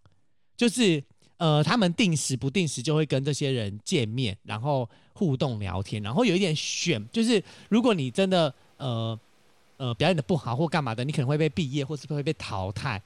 就是。呃，他们定时不定时就会跟这些人见面，然后互动聊天，然后有一点选，就是如果你真的呃呃表演的不好或干嘛的，你可能会被毕业或是会被淘汰。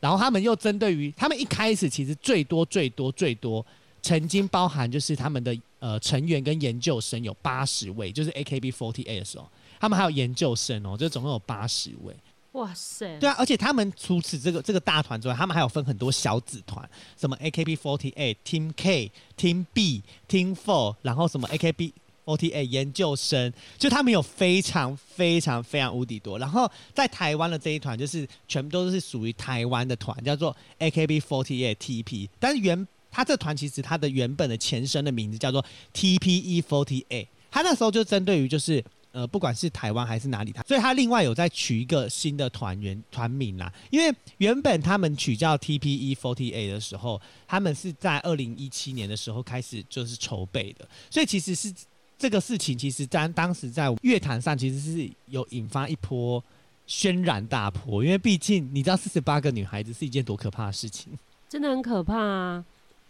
然后他们又针对于他们一开始其实最多最多最多曾经包含就是他们的呃成员跟研究生有八十位，就是 A K B forty eight 的时候，他们还有研究生哦，就总共有八十位。哇塞！对啊，而且他们除此这个这个大团之外，他们还有分很多小子团，什么 AKB48、Team K、Team B、Team Four，然后什么 AKB48 研究生，就他们有非常非常非常无敌多。然后在台湾的这一团，就是全部都是属于台湾的团，叫做 AKB48 TP。但是原他这团其实它的原本的前身的名字叫做 TPE48，他那时候就针对于就是。呃，不管是台湾还是哪里，他所以他另外有在取一个新的团员团名啦。因为原本他们取叫 TPE Forty Eight 的时候，他们是在二零一七年的时候开始就是筹备的，所以其实是这个事情，其实在当时在乐坛上其实是有引发一波轩然大波。因为毕竟你知道，四十八个女孩子是一件多可怕的事情，真的很可怕啊！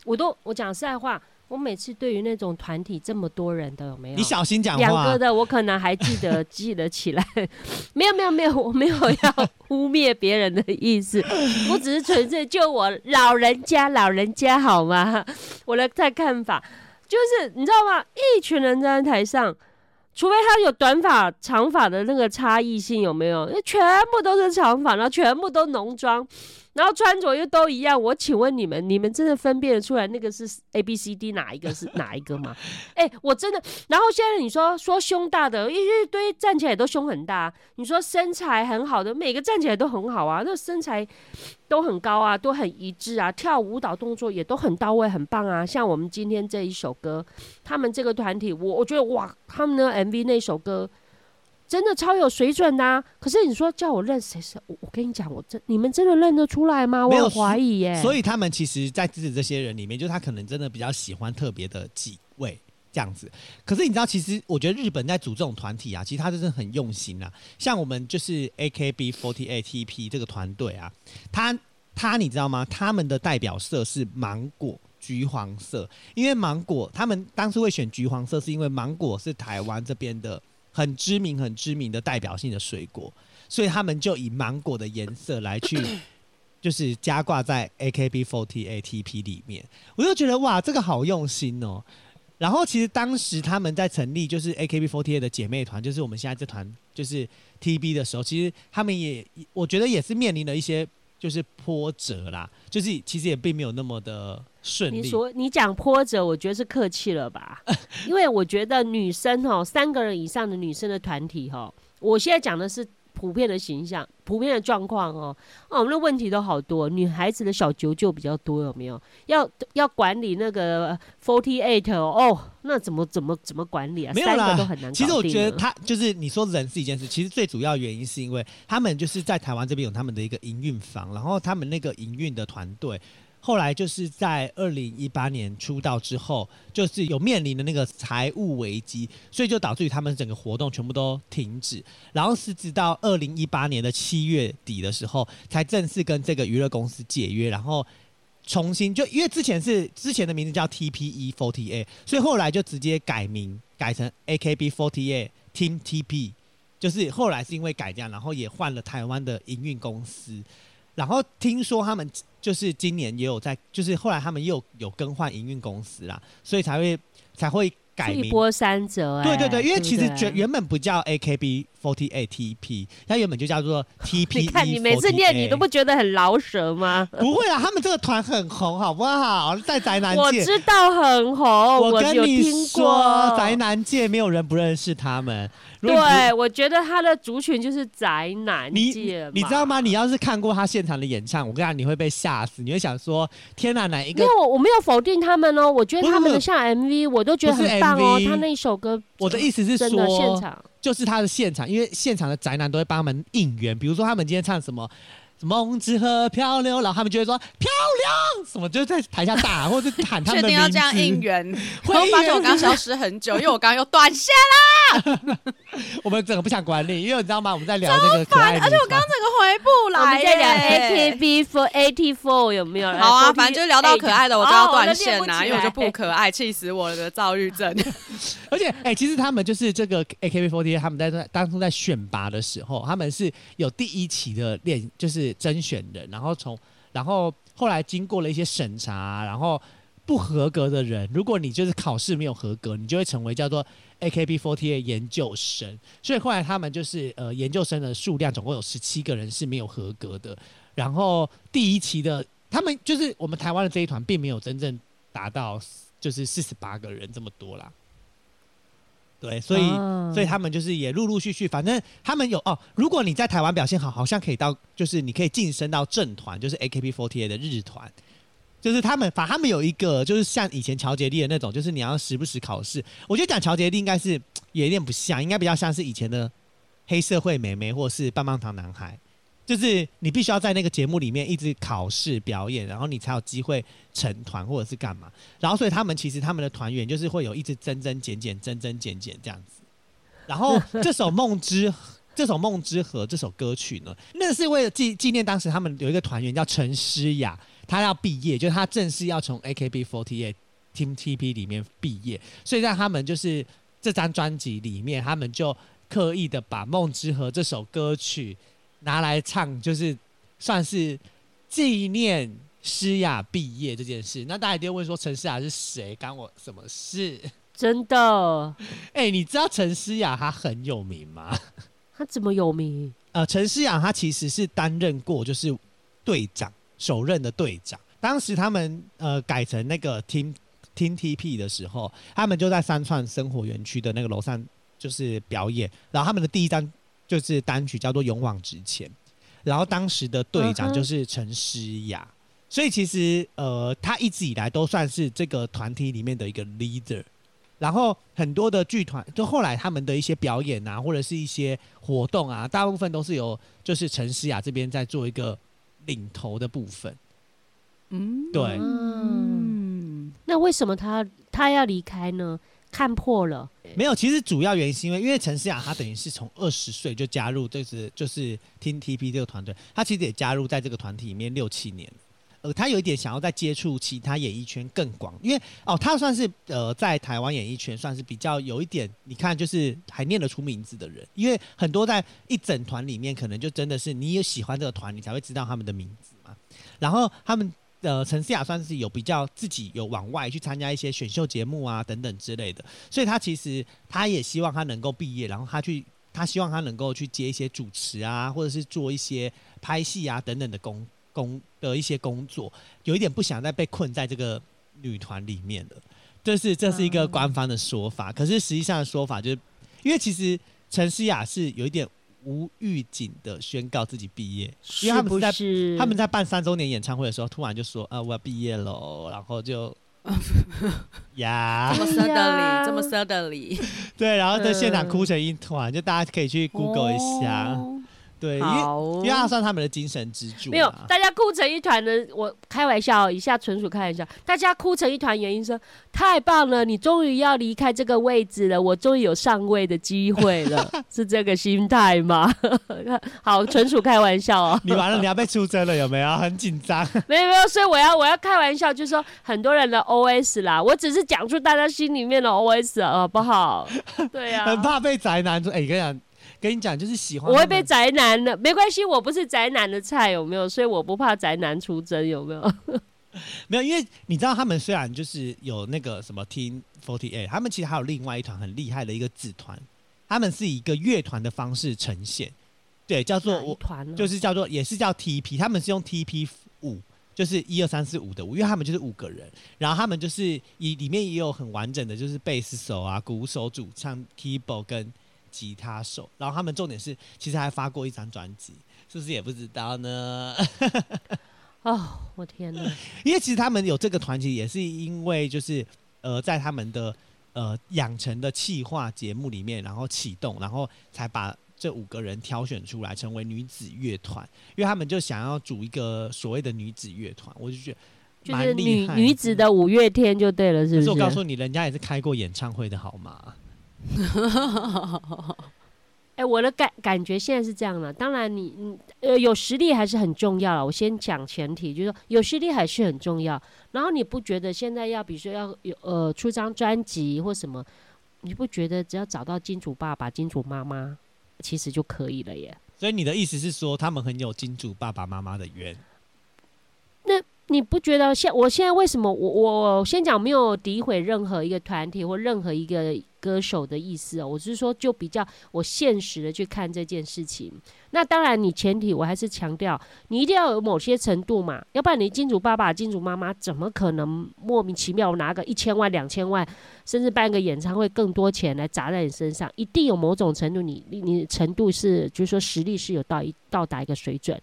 我都我讲实在话。我每次对于那种团体这么多人的有没有？你小心讲话。两个的我可能还记得记得起来，<laughs> 没有没有没有，我没有要污蔑别人的意思，我只是纯粹就我老人家老人家好吗？<laughs> 我的在看法就是你知道吗？一群人站在台上，除非他有短发长发的那个差异性有没有？那全部都是长发，然后全部都浓妆。然后穿着又都一样，我请问你们，你们真的分辨得出来那个是 A B C D 哪一个是 <laughs> 哪一个吗？哎、欸，我真的。然后现在你说说胸大的一一堆站起来都胸很大，你说身材很好的每个站起来都很好啊，那身材都很高啊，都很一致啊，跳舞蹈动作也都很到位，很棒啊。像我们今天这一首歌，他们这个团体，我我觉得哇，他们的 M V 那首歌。真的超有水准呐、啊！可是你说叫我认谁是我？我跟你讲，我真你们真的认得出来吗？我有怀疑耶。所以他们其实，在自己这些人里面，就他可能真的比较喜欢特别的几位这样子。可是你知道，其实我觉得日本在组这种团体啊，其实他真的很用心啊。像我们就是 AKB48 TP 这个团队啊，他他你知道吗？他们的代表色是芒果橘黄色，因为芒果他们当初会选橘黄色，是因为芒果是台湾这边的。很知名、很知名的代表性的水果，所以他们就以芒果的颜色来去，<coughs> 就是加挂在 AKB48 TP 里面。我就觉得哇，这个好用心哦。然后其实当时他们在成立就是 AKB48 的姐妹团，就是我们现在这团就是 TB 的时候，其实他们也我觉得也是面临了一些就是波折啦，就是其实也并没有那么的。顺利。你说你讲波折，我觉得是客气了吧？<laughs> 因为我觉得女生哦，三个人以上的女生的团体哈，我现在讲的是普遍的形象、普遍的状况哦。哦，我们的问题都好多，女孩子的小九九比较多，有没有？要要管理那个 forty eight 哦，那怎么怎么怎么管理啊？没有啦，三个都很难。其实我觉得他就是你说人是一件事，其实最主要原因是因为他们就是在台湾这边有他们的一个营运房，然后他们那个营运的团队。后来就是在二零一八年出道之后，就是有面临的那个财务危机，所以就导致于他们整个活动全部都停止。然后是直到二零一八年的七月底的时候，才正式跟这个娱乐公司解约，然后重新就因为之前是之前的名字叫 TPE48，所以后来就直接改名改成 AKB48 Team TP，就是后来是因为改这样，然后也换了台湾的营运公司。然后听说他们就是今年也有在，就是后来他们又有更换营运公司啦，所以才会才会改名。一波三折。对对对，因为其实原原本不叫 AKB。Forty Eight TP，它原本就叫做 <laughs> TP。你看你每次念你都不觉得很饶舌吗？不会啊，他们这个团很红，好不好？在宅男界，我知道很红。我跟你说，宅男界没有人不认识他们。对，我觉得他的族群就是宅男界你。你知道吗？你要是看过他现场的演唱，我跟你讲，你会被吓死。你会想说：天哪，哪一个？没有，我没有否定他们哦。我觉得他们的像 MV，我都觉得很棒哦。他那一首歌，我的意思是说，现场。就是他的现场，因为现场的宅男都会帮他们应援，比如说他们今天唱什么。梦之河漂流，然后他们就会说漂亮什么，就在台下打，或者喊他们的名字。确定要这样应援？我发现我 <laughs> 刚消失很久，因为我刚刚又断线啦。<laughs> 我们整个不想管理，因为你知道吗？我们在聊那个可爱，而且我刚刚整个回不来。我们在聊 AKB for eighty four 有没有？好啊，反正就聊到可爱的，我就要断线呐，因为我就不可爱，气死我了的躁郁症。<laughs> 而且，哎、欸，其实他们就是这个 AKB48，他们在当初在选拔的时候，他们是有第一期的练，就是。甄选人，然后从，然后后来经过了一些审查，然后不合格的人，如果你就是考试没有合格，你就会成为叫做 AKB48 研究生，所以后来他们就是呃研究生的数量总共有十七个人是没有合格的。然后第一期的他们就是我们台湾的这一团，并没有真正达到就是四十八个人这么多啦。对，所以、啊、所以他们就是也陆陆续续，反正他们有哦。如果你在台湾表现好，好像可以到就是你可以晋升到正团，就是 AKB48 的日团。就是他们，反正他们有一个，就是像以前乔杰利的那种，就是你要时不时考试。我觉得讲乔杰利应该是也有点不像，应该比较像是以前的黑社会美眉或是棒棒糖男孩。就是你必须要在那个节目里面一直考试表演，然后你才有机会成团或者是干嘛。然后所以他们其实他们的团员就是会有一直增增减减、增增减减这样子。然后 <laughs> 这首《梦之》这首《梦之河》这首歌曲呢，那是为了纪纪念当时他们有一个团员叫陈诗雅。他要毕业，就是他正式要从 AKB48 Team TP 里面毕业，所以在他们就是这张专辑里面，他们就刻意的把《梦之河》这首歌曲拿来唱，就是算是纪念诗雅毕业这件事。那大家一定会问说，陈诗雅是谁？干我什么事？真的？<laughs> 哎、欸，你知道陈诗雅她很有名吗？<laughs> 她怎么有名？呃，陈诗雅她其实是担任过就是队长。首任的队长，当时他们呃改成那个 Team Team TP 的时候，他们就在三创生活园区的那个楼上就是表演，然后他们的第一张就是单曲叫做《勇往直前》，然后当时的队长就是陈诗雅，所以其实呃他一直以来都算是这个团体里面的一个 leader，然后很多的剧团就后来他们的一些表演啊，或者是一些活动啊，大部分都是由就是陈诗雅这边在做一个。领头的部分，嗯，对，嗯，那为什么他他要离开呢？看破了，没有，其实主要原因是因为，因为陈思雅她等于是从二十岁就加入，就是就是听 TP 这个团队，她其实也加入在这个团体里面六七年。呃，他有一点想要再接触其他演艺圈更广，因为哦，他算是呃在台湾演艺圈算是比较有一点，你看就是还念得出名字的人，因为很多在一整团里面，可能就真的是你有喜欢这个团，你才会知道他们的名字嘛。然后他们呃陈思雅算是有比较自己有往外去参加一些选秀节目啊等等之类的，所以他其实他也希望他能够毕业，然后他去他希望他能够去接一些主持啊，或者是做一些拍戏啊等等的工。工的一些工作，有一点不想再被困在这个女团里面了。这是这是一个官方的说法，嗯、可是实际上的说法就是，因为其实陈思雅是有一点无预警的宣告自己毕业，因为他们在他们在办三周年演唱会的时候，突然就说啊我要毕业喽，然后就 <laughs> 呀，这么 suddenly，这么 suddenly，<laughs> 对，然后在现场哭成一团，就大家可以去 Google 一下。哦对，因为因为他算他们的精神支柱。没有，大家哭成一团的，我开玩笑一下，纯属开玩笑。大家哭成一团，原因说太棒了，你终于要离开这个位置了，我终于有上位的机会了，<laughs> 是这个心态吗？<laughs> 好，纯属开玩笑哦。你完了，你要被出征了，有没有？很紧张。<laughs> 没有没有，所以我要我要开玩笑，就是说很多人的 OS 啦，我只是讲出大家心里面的 OS，好不好？对呀、啊，很怕被宅男说，哎、欸，跟你讲。跟你讲，就是喜欢我会被宅男的，没关系，我不是宅男的菜，有没有？所以我不怕宅男出征，有没有？<laughs> 没有，因为你知道，他们虽然就是有那个什么 Team Forty Eight，他们其实还有另外一团很厉害的一个子团，他们是以一个乐团的方式呈现，对，叫做我团，就是叫做也是叫 TP，他们是用 TP 五，就是一二三四五的五，因为他们就是五个人，然后他们就是以里面也有很完整的，就是贝斯手啊、鼓手、主唱、Keyboard 跟。吉他手，然后他们重点是，其实还发过一张专辑，是不是也不知道呢？<laughs> 哦，我天哪！<laughs> 因为其实他们有这个团体，也是因为就是呃，在他们的呃养成的企划节目里面，然后启动，然后才把这五个人挑选出来成为女子乐团，因为他们就想要组一个所谓的女子乐团，我就觉得蛮厉害，女女子的五月天就对了，是不是？可是我告诉你，人家也是开过演唱会的好吗？<laughs> 哎、我的感感觉现在是这样的。当然你，你呃有实力还是很重要了。我先讲前提，就是说有实力还是很重要。然后你不觉得现在要，比如说要有呃出张专辑或什么，你不觉得只要找到金主爸爸、金主妈妈，其实就可以了耶？所以你的意思是说，他们很有金主爸爸妈妈的缘？你不觉得现我现在为什么我我先讲没有诋毁任何一个团体或任何一个歌手的意思哦，我是说就比较我现实的去看这件事情。那当然，你前提我还是强调，你一定要有某些程度嘛，要不然你金主爸爸、金主妈妈怎么可能莫名其妙拿个一千万、两千万，甚至办个演唱会更多钱来砸在你身上？一定有某种程度你，你你程度是，就是说实力是有到一到达一个水准。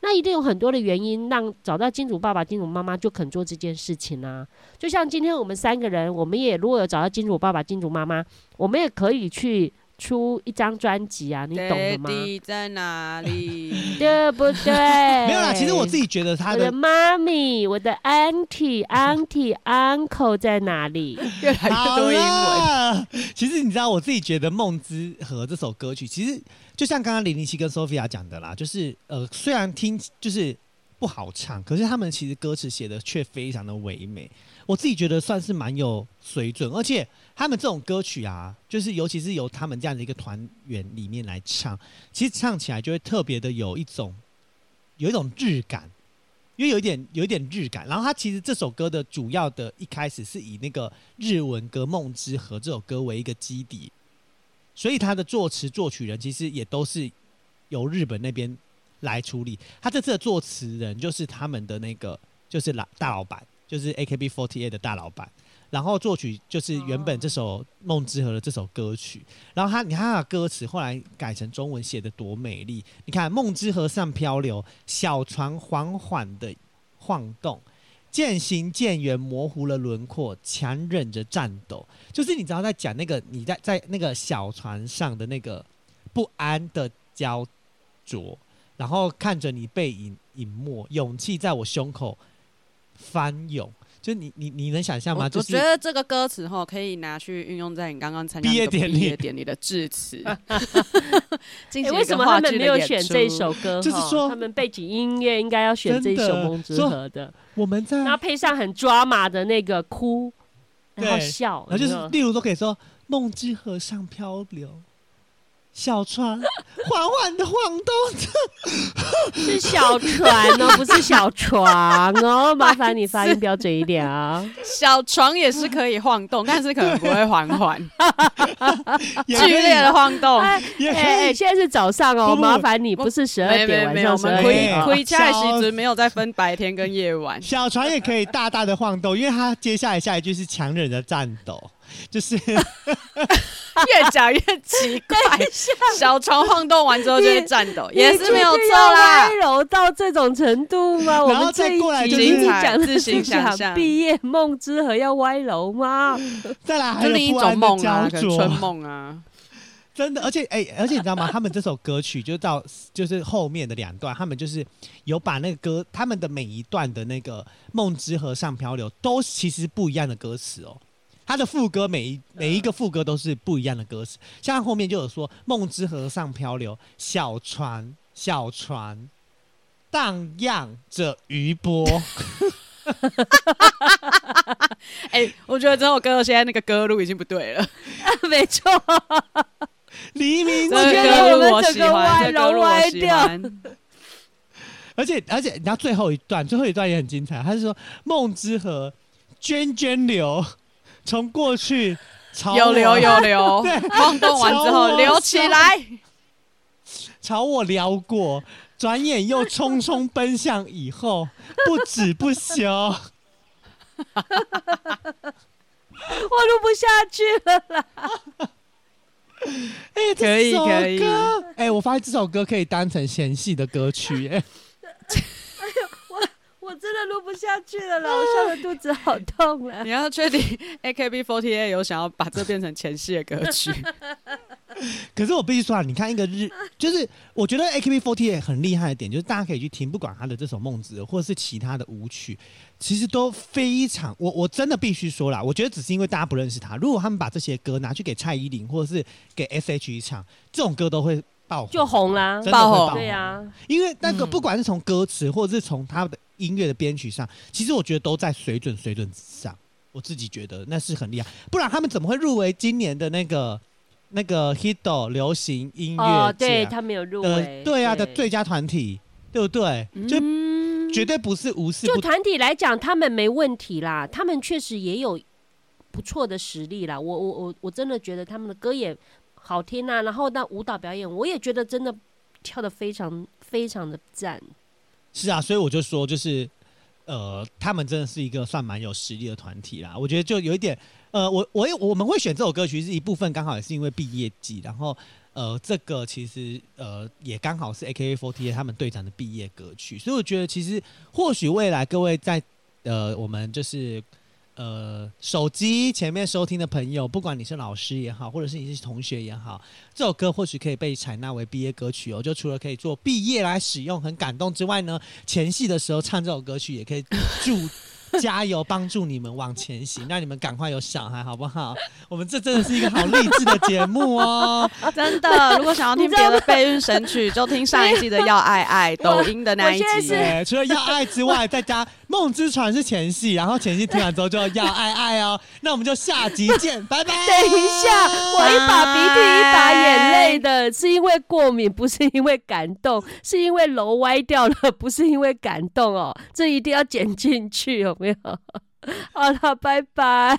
那一定有很多的原因，让找到金主爸爸、金主妈妈就肯做这件事情啊。就像今天我们三个人，我们也如果有找到金主爸爸、金主妈妈，我们也可以去出一张专辑啊，你懂的吗？在哪里？<laughs> 对不对？没有啦，其实我自己觉得他的妈咪、我的 auntie、auntie、uncle 在哪里？越来越多英文。其实你知道，我自己觉得《梦之河》这首歌曲，其实。就像刚刚零零七跟 Sophia 讲的啦，就是呃，虽然听就是不好唱，可是他们其实歌词写的却非常的唯美。我自己觉得算是蛮有水准，而且他们这种歌曲啊，就是尤其是由他们这样的一个团员里面来唱，其实唱起来就会特别的有一种有一种日感，因为有一点有一点日感。然后他其实这首歌的主要的一开始是以那个日文歌《梦之河》这首歌为一个基底。所以他的作词作曲人其实也都是由日本那边来处理。他这次的作词人就是他们的那个，就是老大老板，就是 akb fortyea 的大老板。然后作曲就是原本这首《梦之河》的这首歌曲。然后他，你看他的歌词后来改成中文写的多美丽。你看，梦之河上漂流，小船缓缓的晃动。渐行渐远，模糊了轮廓，强忍着颤抖。就是你知道，在讲那个你在在那个小船上的那个不安的焦灼，然后看着你背影隐没，勇气在我胸口翻涌。就你你你能想象吗？就是、我觉得这个歌词哈可以拿去运用在你刚刚参加毕业典礼典礼的致辞。<laughs> <laughs> 欸、为什么他们没有选这一首歌？就是说，他们背景音乐应该要选这一首《梦之河》的。我们在，然后配上很抓马的那个哭，然后笑，然后就是例如都可以说《梦之河上漂流》。小船 <laughs> 缓缓的晃动着，是小船哦，不是小床哦。<laughs> 麻烦你发音标准一点啊。小床也是可以晃动，但是可能不会缓缓，<laughs> 剧烈的晃动。哎哎，现在是早上哦，麻烦你不是十二点晚上十二点。亏恰其实没有再分白天跟夜晚。小船也可以大大的晃动，因为它接下来下一句是强忍的颤抖。就是 <laughs> 越讲越奇怪，小床晃动完之后就会颤抖，也是没有错啦。歪柔到这种程度吗？我们这一集讲自行想象毕业梦之河要歪柔吗？<laughs> 再来还有另一种梦啊，春梦啊，真的。而且哎、欸，而且你知道吗？<laughs> 他们这首歌曲就到就是后面的两段，他们就是有把那个歌，他们的每一段的那个梦之河上漂流，都其实不一样的歌词哦。他的副歌每一每一个副歌都是不一样的歌词，像后面就有说“梦之河上漂流，小船小船荡漾着余波”。<laughs> 哎、欸，我觉得这首歌现在那个歌路已经不对了。<laughs> 没错，黎明，我觉得我们整个歪楼歪掉。<laughs> 而且而且，你知道最后一段，最后一段也很精彩。他是说“梦之河涓涓流”。从过去朝有流有流，晃动完之后流起来，<laughs> 朝我撩过，转眼又匆匆奔向以后，不止不休。<laughs> 我录不下去了啦！<laughs> 哎、欸，可以可以。哎、欸，我发现这首歌可以当成嫌戏的歌曲、欸。我真的录不下去了啦，<laughs> 我笑的肚子好痛了。你要确定 AKB48 有想要把这变成前戏的歌曲？<laughs> 可是我必须说啊，你看一个日，就是我觉得 AKB48 很厉害的点，就是大家可以去听，不管他的这首《梦之》或者是其他的舞曲，其实都非常。我我真的必须说啦，我觉得只是因为大家不认识他。如果他们把这些歌拿去给蔡依林或者是给 S.H.E 唱，这种歌都会。爆红就红啦，爆红，对呀，因为那个不管是从歌词或者是从他的音乐的编曲上，其实我觉得都在水准水准之上。我自己觉得那是很厉害，不然他们怎么会入围今年的那个那个 Hito 流行音乐？哦，对他没有入围，对啊的最佳团体，对不对？就绝对不是无视。就团体来讲，他们没问题啦，他们确实也有不错的实力啦。我我我我真的觉得他们的歌也好听啊，然后那舞蹈表演，我也觉得真的跳的非常非常的赞。是啊，所以我就说，就是呃，他们真的是一个算蛮有实力的团体啦。我觉得就有一点，呃，我我我们会选这首歌曲是一部分，刚好也是因为毕业季，然后。呃，这个其实呃也刚好是 A K A Forty A 他们队长的毕业歌曲，所以我觉得其实或许未来各位在呃我们就是呃手机前面收听的朋友，不管你是老师也好，或者是你是同学也好，这首歌或许可以被采纳为毕业歌曲哦。就除了可以做毕业来使用，很感动之外呢，前戏的时候唱这首歌曲也可以助。<laughs> 加油，帮助你们往前行。那你们赶快有小孩好不好？我们这真的是一个好励志的节目哦！<laughs> 真的，如果想要听别的备孕神曲，就听上一季的《要爱爱》抖音的那一集。除了要爱之外，再加《梦之船》是前戏，然后前戏听完之后就要爱爱哦。那我们就下集见，拜拜。<laughs> 等一下，我一把鼻涕一把眼泪的，是因为过敏，不是因为感动，是因为楼歪掉了，不是因为感动哦。这一定要剪进去哦。没有，<laughs> 好了，拜拜。